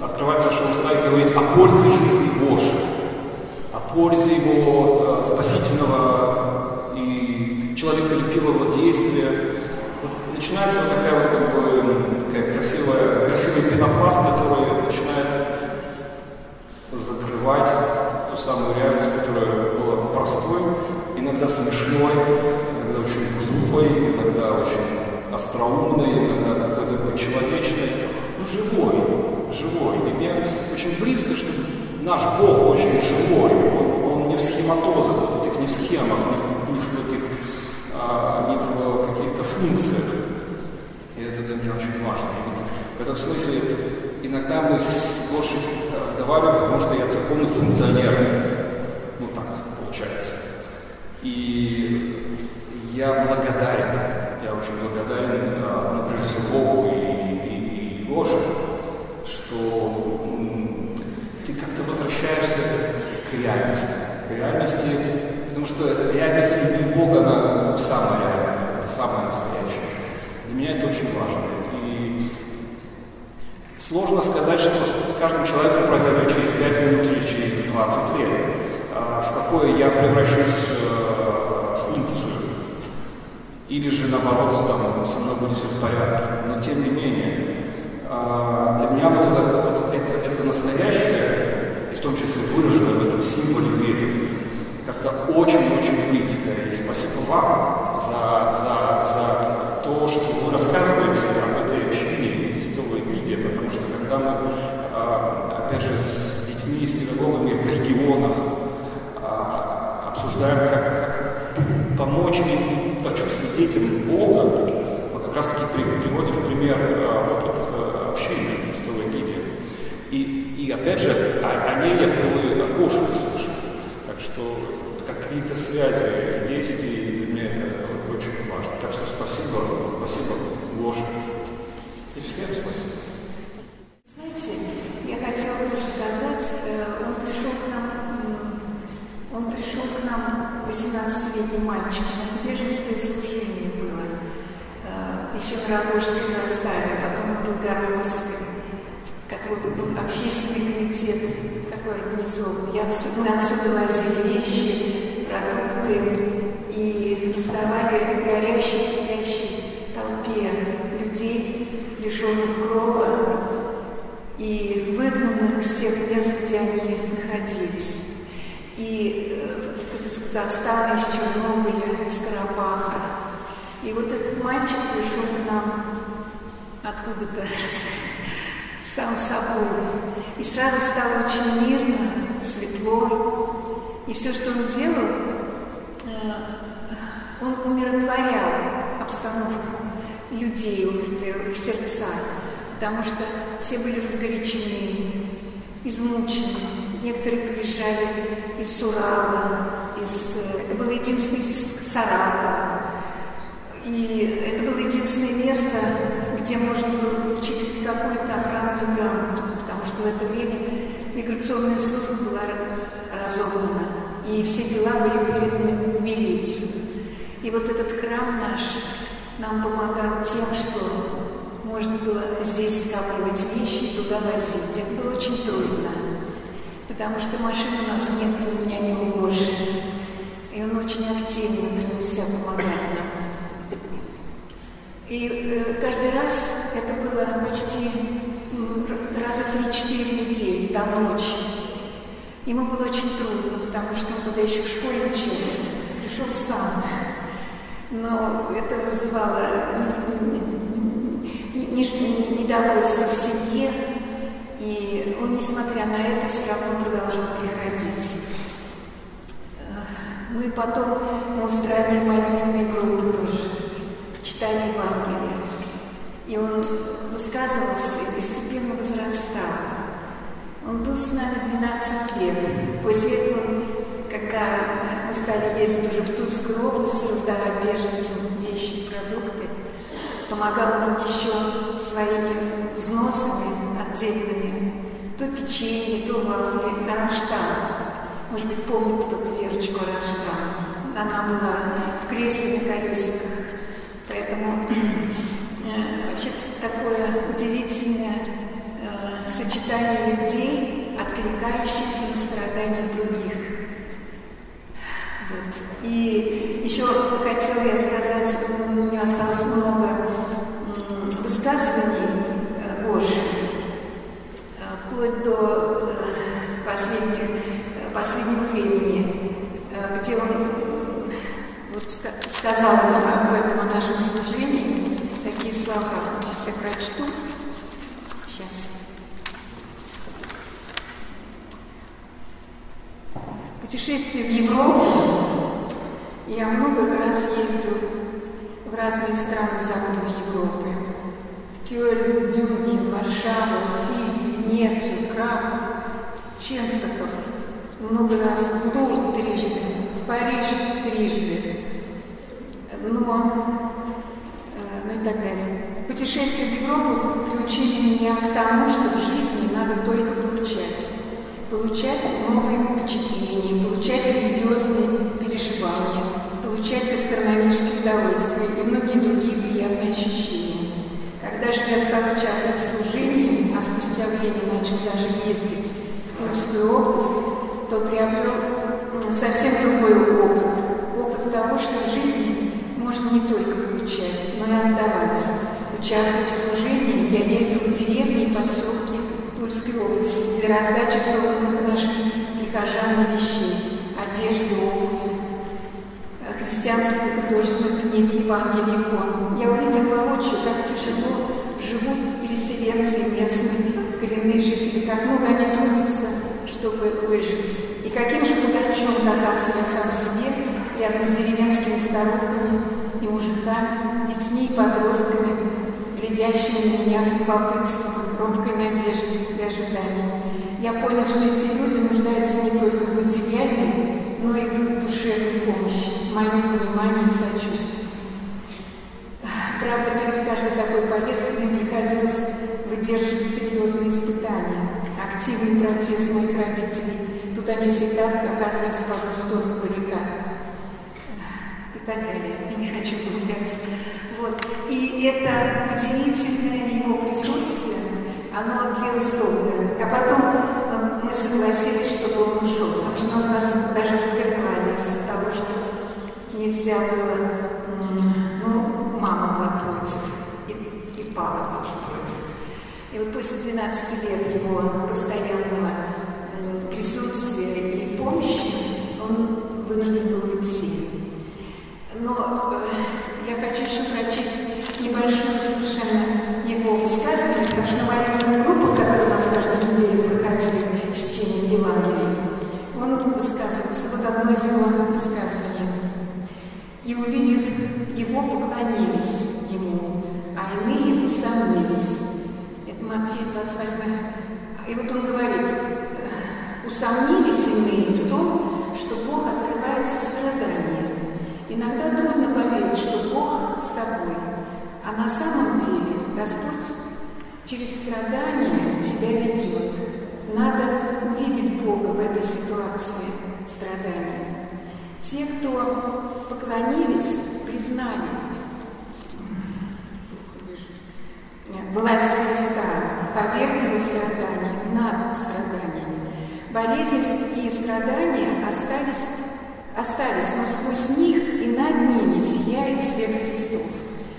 открывать наши уста и говорить о пользе жизни Божьей, о пользе Его э, спасительного и человеколюбивого действия. Начинается вот такая вот как бы такая красивая, красивый пенопласт, который начинает закрывать ту самую реальность, которая была простой, иногда смешной, иногда очень глупой, иногда очень остроумной, иногда какой-то такой человечной, ну живой, живой. И мне очень близко, что наш Бог очень живой, он, он не в схематозах, вот этих, не в схемах, не в, не в этих, а, не в каких-то функциях. Это для меня очень важно. Вот в этом смысле иногда мы с Гошей разговариваем, потому что я церковный функционер. Ну так получается. И я благодарен, я очень благодарен, а, ну, прежде всего, Богу и, и, и Гоше, что ты как-то возвращаешься к реальности. К реальности, потому что реальность любви Бога, она самая реальная, это самое настоящее. Для меня это очень важно. И сложно сказать, что с каждым человеком произойдет через 5 минут или через 20 лет. А в какое я превращусь э, функцию. Или же наоборот, там, со мной будет все в порядке. Но тем не менее, а, для меня вот это, вот это, это настоящее, и в том числе выраженное в этом символе веры, как-то очень-очень близко. И спасибо вам за, за, за то, что вы рассказываете об этой общине Святого Эмидия, потому что когда мы, а, опять же, с детьми, с педагогами в регионах а, обсуждаем, как, как помочь им почувствовать детям Бога, мы как раз таки приводим в пример опыт общения Святого Эмидия. И, и опять же, о, о ней я впервые от Гоши услышал. Так что какие-то связи есть, и для меня это. Так что спасибо, спасибо, Гоша. И всем спасибо. Знаете, я хотела тоже сказать, он пришел к нам, он пришел к нам 18-летним мальчиком, это беженское служение было, еще на Рогожской заставе, потом на Долгороговской, который был общественный комитет такой организован. Я отсюда, мы отсюда возили вещи, продукты и раздавали горящей, кипящей толпе людей, лишенных крова и выгнанных с тех мест, где они находились. И из Казахстана, из Чернобыля, из Карабаха. И вот этот мальчик пришел к нам откуда-то сам собой. И сразу стало очень мирно, светло. И все, что он делал, он умиротворял обстановку людей, умиротворял их сердца, потому что все были разгорячены, измучены. Некоторые приезжали из Урала, из... это было единственное из Саратова. И это было единственное место, где можно было получить какую-то охранную грамоту, потому что в это время миграционная служба была разогнана, и все дела были переданы в милицию. И вот этот храм наш нам помогал тем, что можно было здесь скапливать вещи и туда возить. Это было очень трудно, потому что машин у нас нет ни у меня, ни у Гоши. И он очень активно принялся помогать нам. И э, каждый раз это было почти раза три-четыре недели до ночи. Ему было очень трудно, потому что он тогда еще в школе учился, пришел сам. Но это вызывало недовольство в семье, и он, несмотря на это, все равно продолжал приходить. Ну и потом мы устраивали молитвенные группы тоже, читали Евангелие. И он высказывался и постепенно возрастал. Он был с нами 12 лет. После этого, когда мы стали ездить уже в Тульскую область, раздавать беженцам вещи продукты, помогал нам еще своими взносами отдельными. То печенье, то вафли, Ранштадт. Может быть, помнит кто-то Верочку Ранштадт. Она была в кресле на колесиках. Поэтому э, вообще такое удивительное сочетание людей, откликающихся на страдания других. Вот. И еще хотела я сказать, у меня осталось много высказываний э, Гоши, э, вплоть до э, последних, последнего времени, где он вот сказал об этом нашем служении такие слова. Сейчас я прочту. Сейчас. Путешествие в Европу. Я много раз ездил в разные страны Западной Европы. В Кёльн, Мюнхен, Варшаву, Ассиз, Венецию, Краков, Ченстоков. Много раз в Лурд трижды, в Париж трижды. Но, э, ну и так далее. Путешествия в Европу приучили меня к тому, что в жизни надо только получать получать новые впечатления, получать религиозные переживания, получать гастрономические удовольствия и многие другие приятные ощущения. Когда же я стал участвовать в служении, а спустя время начал даже ездить в Тульскую область, то приобрел совсем другой опыт. Опыт того, что в жизни можно не только получать, но и отдавать. Участвуя в служении, я ездил в деревни и поселки, Тульской области для раздачи собранных нашим прихожанам вещей, одежды, обуви, христианских и художественных книг, Евангелий, икон. Я увидел воочию, как тяжело живут переселенцы местные, коренные жители, как много они трудятся, чтобы выжить. И каким же богачом казался я сам себе рядом с деревенскими старухами и мужиками, детьми и подростками, глядящими на меня с любопытством, робкой надеждой и ожиданием. Я понял, что эти люди нуждаются не только в материальной, но и в душевной помощи, в моем понимании и сочувствии. Правда, перед каждой такой поездкой мне приходилось выдерживать серьезные испытания. Активный протест моих родителей. Тут они всегда оказывались по ту сторону баррикад. Далее. Я не хочу углубляться. Вот. И это удивительное его присутствие, оно длилось долго. А потом мы согласились, чтобы он ушел, потому что нас даже скрывали из того, что нельзя было, ну, мама была против, и, и папа тоже против. И вот после 12 лет его постоянного присутствия и помощи он вынужден был уйти. Но э, я хочу еще прочесть небольшую совершенно его высказывание, потому что на молитвенных группах, которые у нас каждую неделю проходили с чтением Евангелия, он высказывался, вот одно из его высказываний. И увидев его, поклонились ему, а иные усомнились. Это Матфея 28. И вот он говорит, «Э, усомнились иные в том, что Бог открывается в страдании. Иногда трудно поверить, что Бог с тобой, а на самом деле Господь через страдания тебя ведет. Надо увидеть Бога в этой ситуации страдания. Те, кто поклонились, признали власть Его страданий, над страданиями. Болезнь и страдания остались остались, но сквозь них и над ними сияет свет Христов.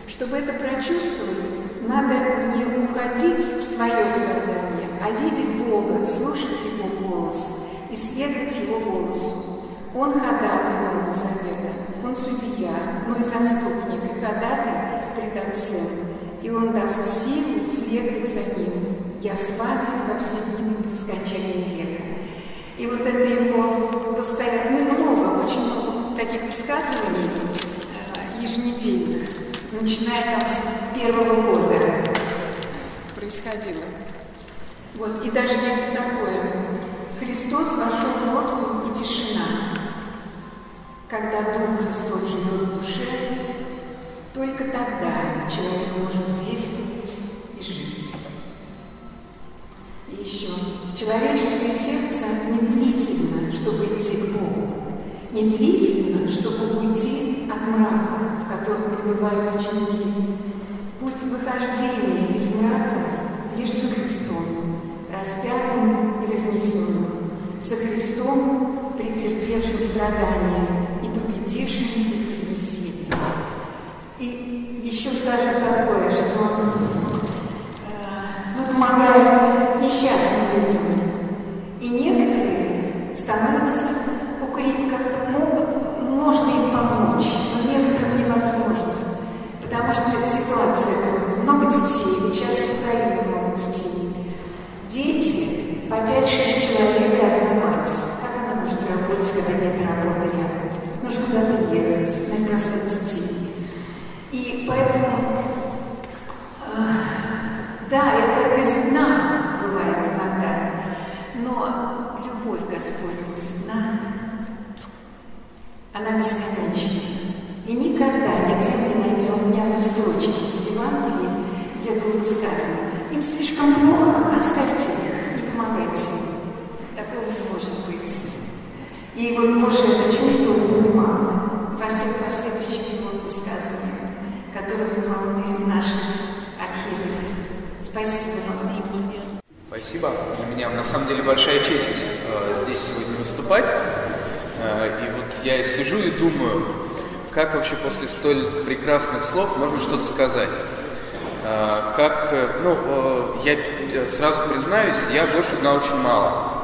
Чтобы это прочувствовать, надо не уходить в свое страдание, а видеть Бога, слушать Его голос и следовать Его голосу. Он ходатай Нового Завета, Он судья, но и заступник, и ходатай пред Отцем. И Он даст силу следовать за Ним. Я с вами во все дни до скончания века. И вот это его постоянно много, очень много таких высказываний э, еженедельных, начиная там с первого года происходило. Вот, и даже есть такое. Христос вошел в лодку и тишина. Когда Дух Христов живет в душе, только тогда человек может действовать и жить. И еще. Человеческое сердце медлительно, чтобы идти к Богу. Медлительно, чтобы уйти от мрака, в котором пребывают ученики. Пусть выхождение из мрака лишь со Христом, распятым и вознесенным, со Христом, претерпевшим страдания и утешения и вознесения. И еще скажу такое, что э, мы помогаем несчастным людям. И некоторые становятся укреп, как-то могут, можно им помочь, но некоторым невозможно. Потому что ситуация трудная. Много детей, сейчас в Украине много детей. Дети, по 5-6 человек и одна мать. Как она может работать, когда нет работы рядом? Нужно куда-то ехать, бросать детей. И поэтому, э, да, это без дна бывает иногда, но любовь Господня без дна, она бесконечна. И никогда нигде не найдем ни одной строчки в Евангелии, где было бы сказано, им слишком плохо, оставьте их, не помогайте им. Такого не может быть. И вот Боже это чувство понимал во всех последующих его высказываниях, которыми полны наши архивы. Спасибо вам. Спасибо. Для меня на самом деле большая честь э, здесь сегодня выступать. Э, и вот я сижу и думаю, как вообще после столь прекрасных слов можно что-то сказать. Э, как, э, ну, э, я сразу признаюсь, я больше знал очень мало.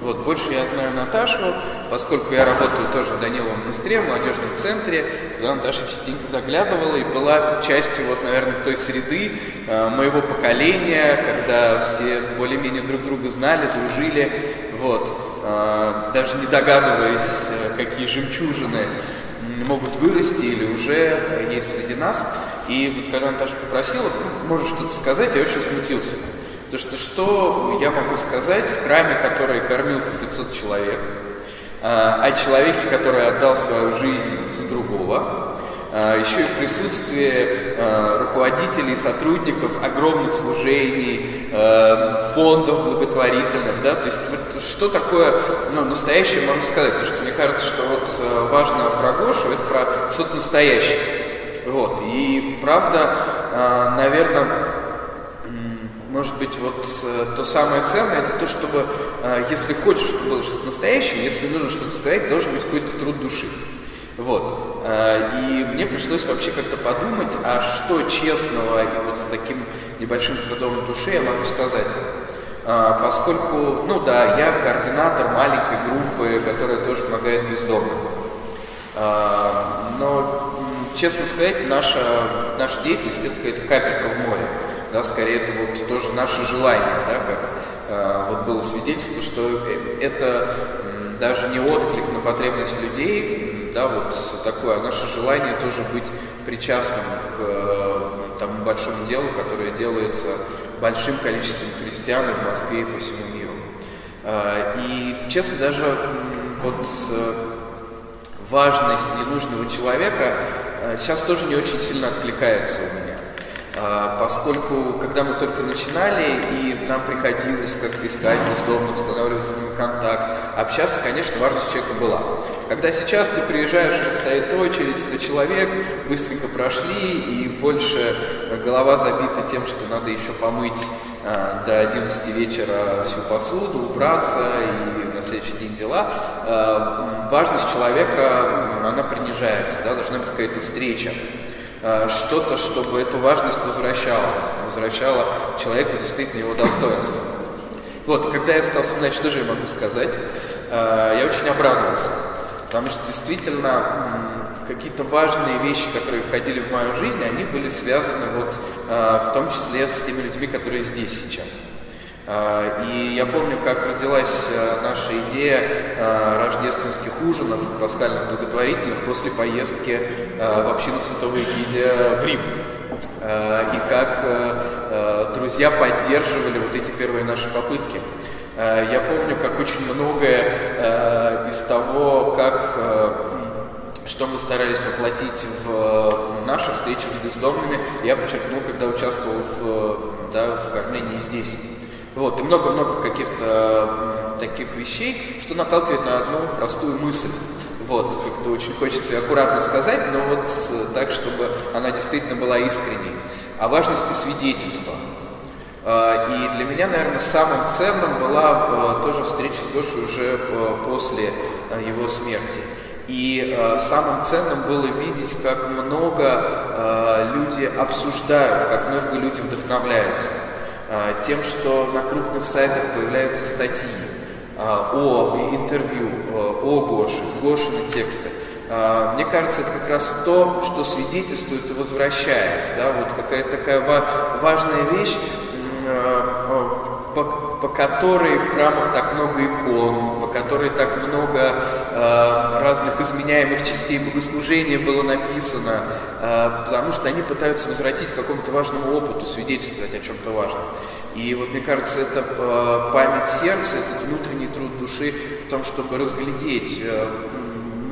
Вот, больше я знаю Наташу, поскольку я работаю тоже в Даниловом монастыре, в молодежном центре, куда Наташа частенько заглядывала и была частью, вот, наверное, той среды э, моего поколения, когда все более-менее друг друга знали, дружили, вот, э, даже не догадываясь, э, какие жемчужины могут вырасти или уже есть среди нас. И вот когда Наташа попросила, ну, можешь что-то сказать, я очень смутился. То что что я могу сказать? В храме, который кормил по 500 человек, о человеке, который отдал свою жизнь за другого, еще и в присутствии руководителей, сотрудников огромных служений, фондов благотворительных, да, то есть что такое ну, настоящее, можно сказать, потому что мне кажется, что вот важно про Гошу, это про что-то настоящее. Вот, и правда, наверное, может быть, вот э, то самое ценное, это то, чтобы, э, если хочешь, чтобы было что-то настоящее, если нужно что-то сказать, должен быть какой-то труд души. Вот. Э, и мне пришлось вообще как-то подумать, а что честного и вот с таким небольшим трудом души я могу сказать. Поскольку, ну да, я координатор маленькой группы, которая тоже помогает бездомным. Но, честно сказать, наша, наша деятельность это какая-то капелька в море да, скорее это вот тоже наше желание, да, как э, вот было свидетельство, что это э, даже не отклик на потребность людей, да, вот такое, а наше желание тоже быть причастным к э, тому большому делу, которое делается большим количеством христиан в Москве и по всему миру. Э, и, честно, даже вот э, важность ненужного человека сейчас тоже не очень сильно откликается у меня. А, поскольку, когда мы только начинали, и нам приходилось как-то искать бездомных, устанавливать с ними контакт, общаться, конечно, важность человека была. Когда сейчас ты приезжаешь, стоит очередь, 100 человек, быстренько прошли, и больше голова забита тем, что надо еще помыть а, до 11 вечера всю посуду, убраться и на следующий день дела, а, важность человека, она принижается, да, должна быть какая-то встреча. Э, что-то, чтобы эту важность возвращало, возвращало человеку действительно его достоинство. Вот, когда я стал вспоминать, что же я могу сказать, э, я очень обрадовался, потому что действительно какие-то важные вещи, которые входили в мою жизнь, они были связаны вот э, в том числе с теми людьми, которые здесь сейчас. А, и я помню, как родилась а, наша идея а, рождественских ужинов, пасхальных благотворительных после поездки в общину Святого Егидия в Рим. И как друзья поддерживали вот эти первые наши попытки. Я помню, как очень многое из того, как что мы старались воплотить в нашу встречу с бездомными, я подчеркнул, когда участвовал в, да, в кормлении здесь. Вот, и много-много каких-то таких вещей, что наталкивает на одну простую мысль. Вот, как-то очень хочется аккуратно сказать, но вот так, чтобы она действительно была искренней. О важности свидетельства. А, и для меня, наверное, самым ценным была а, тоже встреча с Гошей уже а, после его смерти. И э, самым ценным было видеть, как много э, люди обсуждают, как много люди вдохновляются э, тем, что на крупных сайтах появляются статьи э, о интервью, э, о Гоше, Гошины тексты. Мне кажется, это как раз то, что свидетельствует и возвращает. Да? Вот какая-то такая важная вещь, по, по которой в храмах так много икон, по которой так много э, разных изменяемых частей богослужения было написано, э, потому что они пытаются возвратить какому-то важному опыту, свидетельствовать о чем-то важном. И вот мне кажется, это э, память сердца, этот внутренний труд души в том, чтобы разглядеть, э,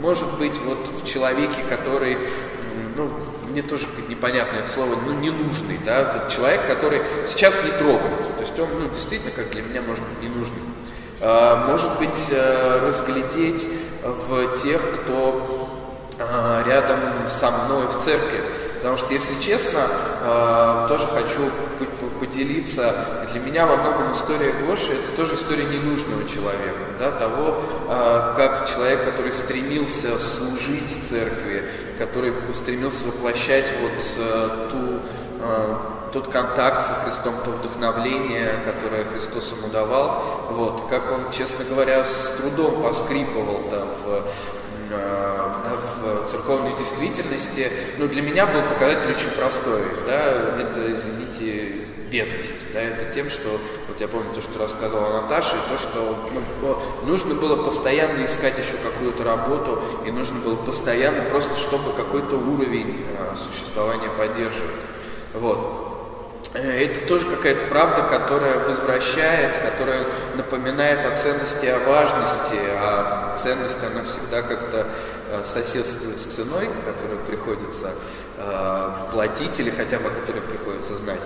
может быть, вот в человеке, который, ну, мне тоже непонятно это слово, ну, ненужный, да, вот человек, который сейчас не трогает, то есть он, ну, действительно, как для меня, может быть, ненужный. А, может быть, э, разглядеть в тех, кто а, рядом со мной в церкви. Потому что, если честно, а, тоже хочу поделиться. Для меня во многом история Гоши – это тоже история ненужного человека. Да, того, как человек, который стремился служить церкви, который стремился воплощать вот э, ту тот контакт со Христом, то вдохновление, которое Христос ему давал, вот, как он, честно говоря, с трудом поскрипывал там в э, в церковной действительности, ну, для меня был показатель очень простой, да, это, извините, бедность, да, это тем, что, вот я помню то, что рассказывала Наташа, и то, что ну, нужно было постоянно искать еще какую-то работу, и нужно было постоянно просто, чтобы какой-то уровень а, существования поддерживать, вот. Э, это тоже какая-то правда, которая возвращает, которая напоминает о ценности, о важности, а ценность, она всегда как-то э, соседствует с ценой, которую приходится э, платить или хотя бы которую приходится знать.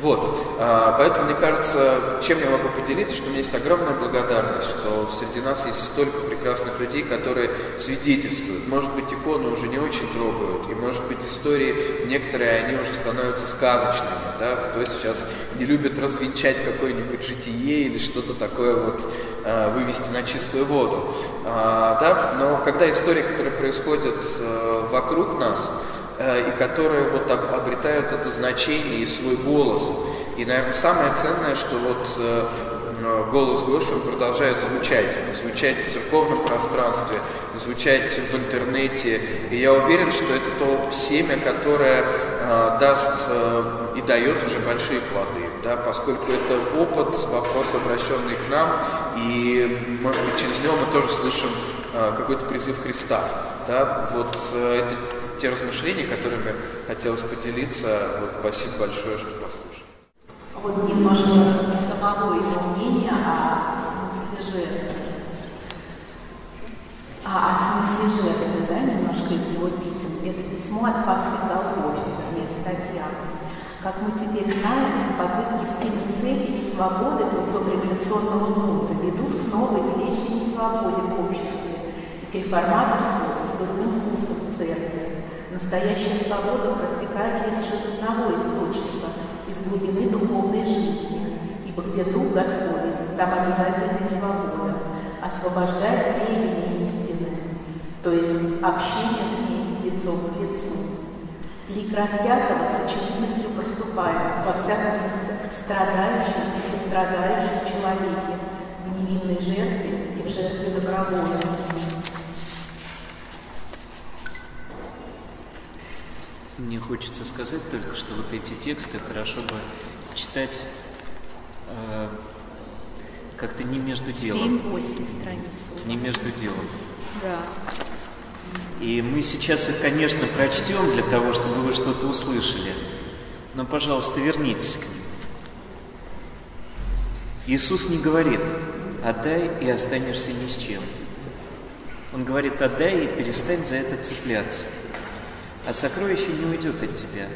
Вот. А, поэтому, мне кажется, чем я могу поделиться, что у меня есть огромная благодарность, что среди нас есть столько прекрасных людей, которые свидетельствуют. Может быть, иконы уже не очень трогают, и, может быть, истории некоторые, они уже становятся сказочными. Да? Кто сейчас не любит развенчать какое-нибудь житие или что-то такое вот а, вывести на чистую воду. А, да? Но когда истории, которые происходят э, вокруг нас, и которые вот обретают это значение и свой голос. И, наверное, самое ценное, что вот э, э, голос Гоши продолжает звучать, звучать в церковном пространстве, звучать в интернете. И я уверен, что это то семя, которое даст и дает уже большие плоды, да, поскольку это опыт, вопрос, обращенный к нам, и, может быть, через него мы тоже слышим какой-то призыв Христа. Да? Вот это те размышления, которыми хотелось поделиться. Вот, спасибо большое, что послушали. Вот немножко самого его мнения о смысле жертвы. А, о смысле жертвы, да, немножко из его писем. Это письмо от Пасхи Голгофи, вернее, статья. Как мы теперь знаем, попытки скинуть цепи и свободы путем революционного бунта ведут к новой злейшей несвободе и к реформаторству с дурным вкусом в церкви. Настоящая свобода простекает лишь из одного источника, из глубины духовной жизни, ибо где Дух Господень, там обязательная свобода, освобождает ведение истины, то есть общение с Ним лицом к лицу. Лик распятого с очевидностью проступает во всяком страдающем и сострадающем человеке, в невинной жертве и в жертве добровольной. Мне хочется сказать только, что вот эти тексты хорошо бы читать э, как-то не между делом. 7-8 страниц. Не между делом. Да. И мы сейчас их, конечно, прочтем для того, чтобы вы что-то услышали. Но, пожалуйста, вернитесь к ним. Иисус не говорит «отдай и останешься ни с чем». Он говорит «отдай и перестань за это цепляться». А сокровище не уйдет от тебя.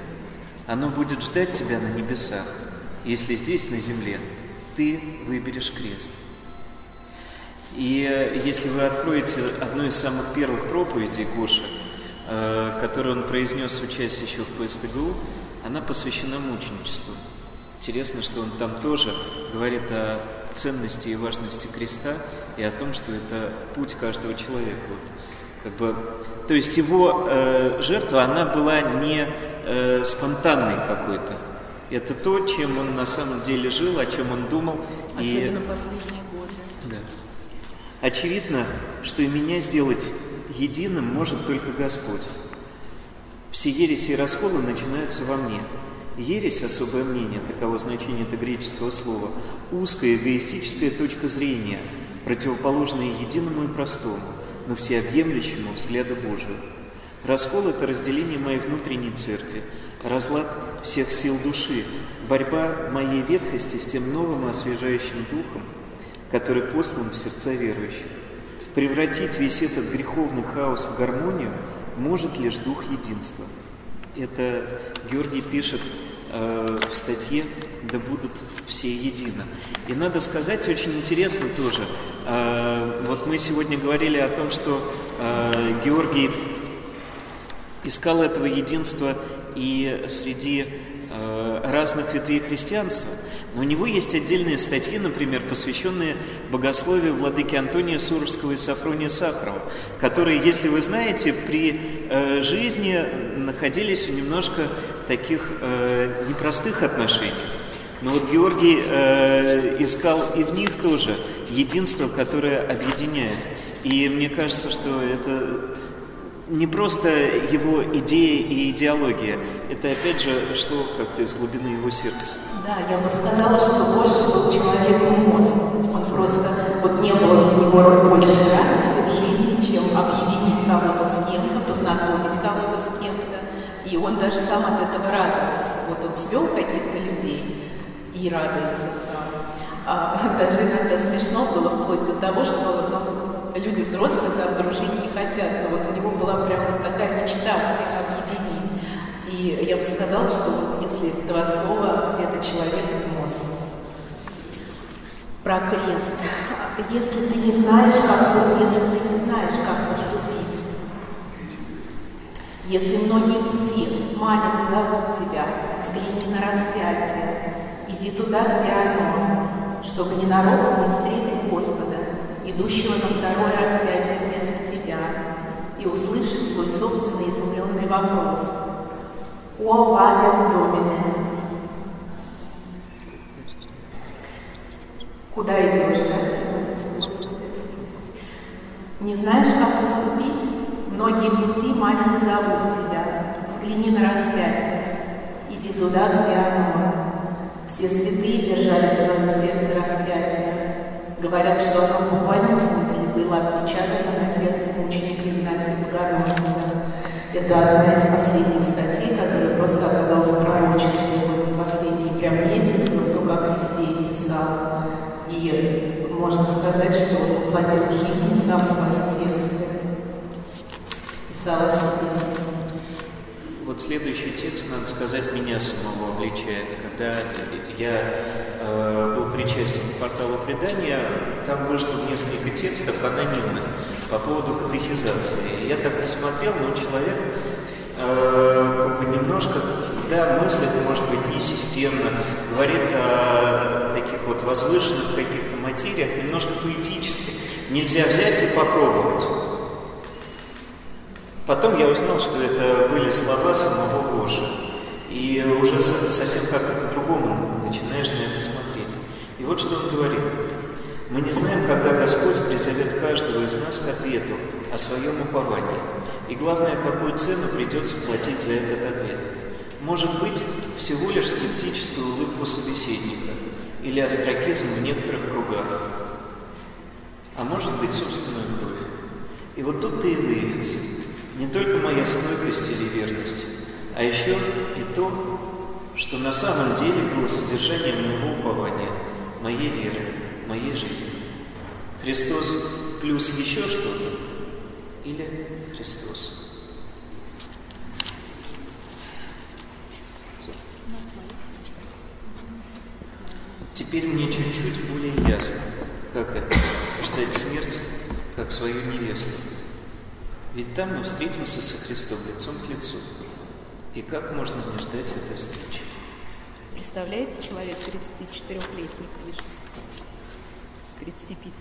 Оно будет ждать тебя на небесах, если здесь, на земле, ты выберешь крест. И э, если вы откроете одну из самых первых проповедей Гоши, э, которую он произнес, учась еще в ПСТГУ, она посвящена мученичеству. Интересно, что он там тоже говорит о ценности и важности креста и о том, что это путь каждого человека. Вот Как бы, то есть его э, жертва, она была не э, спонтанной какой-то. Это то, чем он на самом деле жил, о чем он думал. Особенно и... последние годы. Да. Очевидно, что и меня сделать единым может только Господь. Все ереси и расколы начинаются во мне. Ересь, особое мнение, таково значение этого греческого слова, узкая эгоистическая точка зрения, противоположная единому и простому, но всеобъемлющему взгляду Божию. Раскол – это разделение моей внутренней церкви, разлад всех сил души, борьба моей ветхости с тем новым и освежающим духом, который послан в сердца верующих. Превратить весь этот греховный хаос в гармонию может лишь дух единства. Это Георгий пишет э, в статье «Да будут все едино». И надо сказать, очень интересно тоже, э, вот мы сегодня говорили о том, что э, Георгий искал этого единства и среди э, разных ветвей христианства. Но у него есть отдельные статьи, например, посвященные богословию владыки Антония Суровского и Сафрония Сахарова, которые, если вы знаете, при э, жизни находились в немножко таких э, непростых отношениях. Но вот Георгий э, искал и в них тоже единство, которое объединяет. И мне кажется, что это не просто его идеи и идеология, это опять же что как-то из глубины его сердца. Да, я бы сказала, что Гоша был человеком мост. Он просто, вот не было для него больше радости в жизни, чем объединить кого-то с кем-то, познакомить кого-то с кем-то. И он даже сам от этого радовался. Вот он свел каких-то людей и радуется сам. А, даже иногда смешно было вплоть до того, что ну, люди взрослые там дружить не хотят, но вот у него была прям вот такая мечта всех объединить. И я бы сказала, что если два слова, это человек мост. Про крест. Если ты не знаешь, как, если ты не знаешь, как поступить, если многие пути манят и зовут тебя, взгляни на распятие, иди туда, где оно, чтобы ненароком не встретить Господа, идущего на второе распятие вместо тебя, и услышать свой собственный изумленный вопрос. «О, вадес домине!» Куда идешь, да, переводится? Не знаешь, как поступить? Многие пути манят и зовут тебя. Взгляни на распятие. Иди туда, где оно. Все святые держали в своем сердце распятие. Говорят, что оно в буквальном смысле было отпечатано на сердце мученика Игнатия Богоносца. Это одна из последних статей, которая просто оказалась пророчеством последний прям месяц, но только о кресте писал. И можно сказать, что он воплотил в жизни сам свои тексты. Писал о себе. Вот следующий текст, надо сказать, меня самого обличает. Когда я э, был причастен к порталу предания, там вышло несколько текстов анонимных по поводу катехизации. Я так посмотрел, но человек э, как бы немножко, да, мыслит, может быть, не системно, говорит о таких вот возвышенных каких-то материях, немножко поэтически. Нельзя взять и попробовать. Потом я узнал, что это были слова самого Божия. И уже совсем как-то по-другому начинаешь на это смотреть. И вот что он говорит. Мы не знаем, когда Господь призовет каждого из нас к ответу о своем уповании. И главное, какую цену придется платить за этот ответ. Может быть, всего лишь скептическую улыбку собеседника или остракизм в некоторых кругах. А может быть, собственную кровь. И вот тут-то и выявится – не только моя стойкость или верность, а еще и то, что на самом деле было содержанием моего упования, моей веры, моей жизни. Христос плюс еще что-то или Христос? Теперь мне чуть-чуть более ясно, как это – ждать смерти, как свою невесту. Ведь там мы встретимся со Христом лицом к лицу. И как можно не ждать этой встречи? Представляете, человек 34-летний пишет. 35.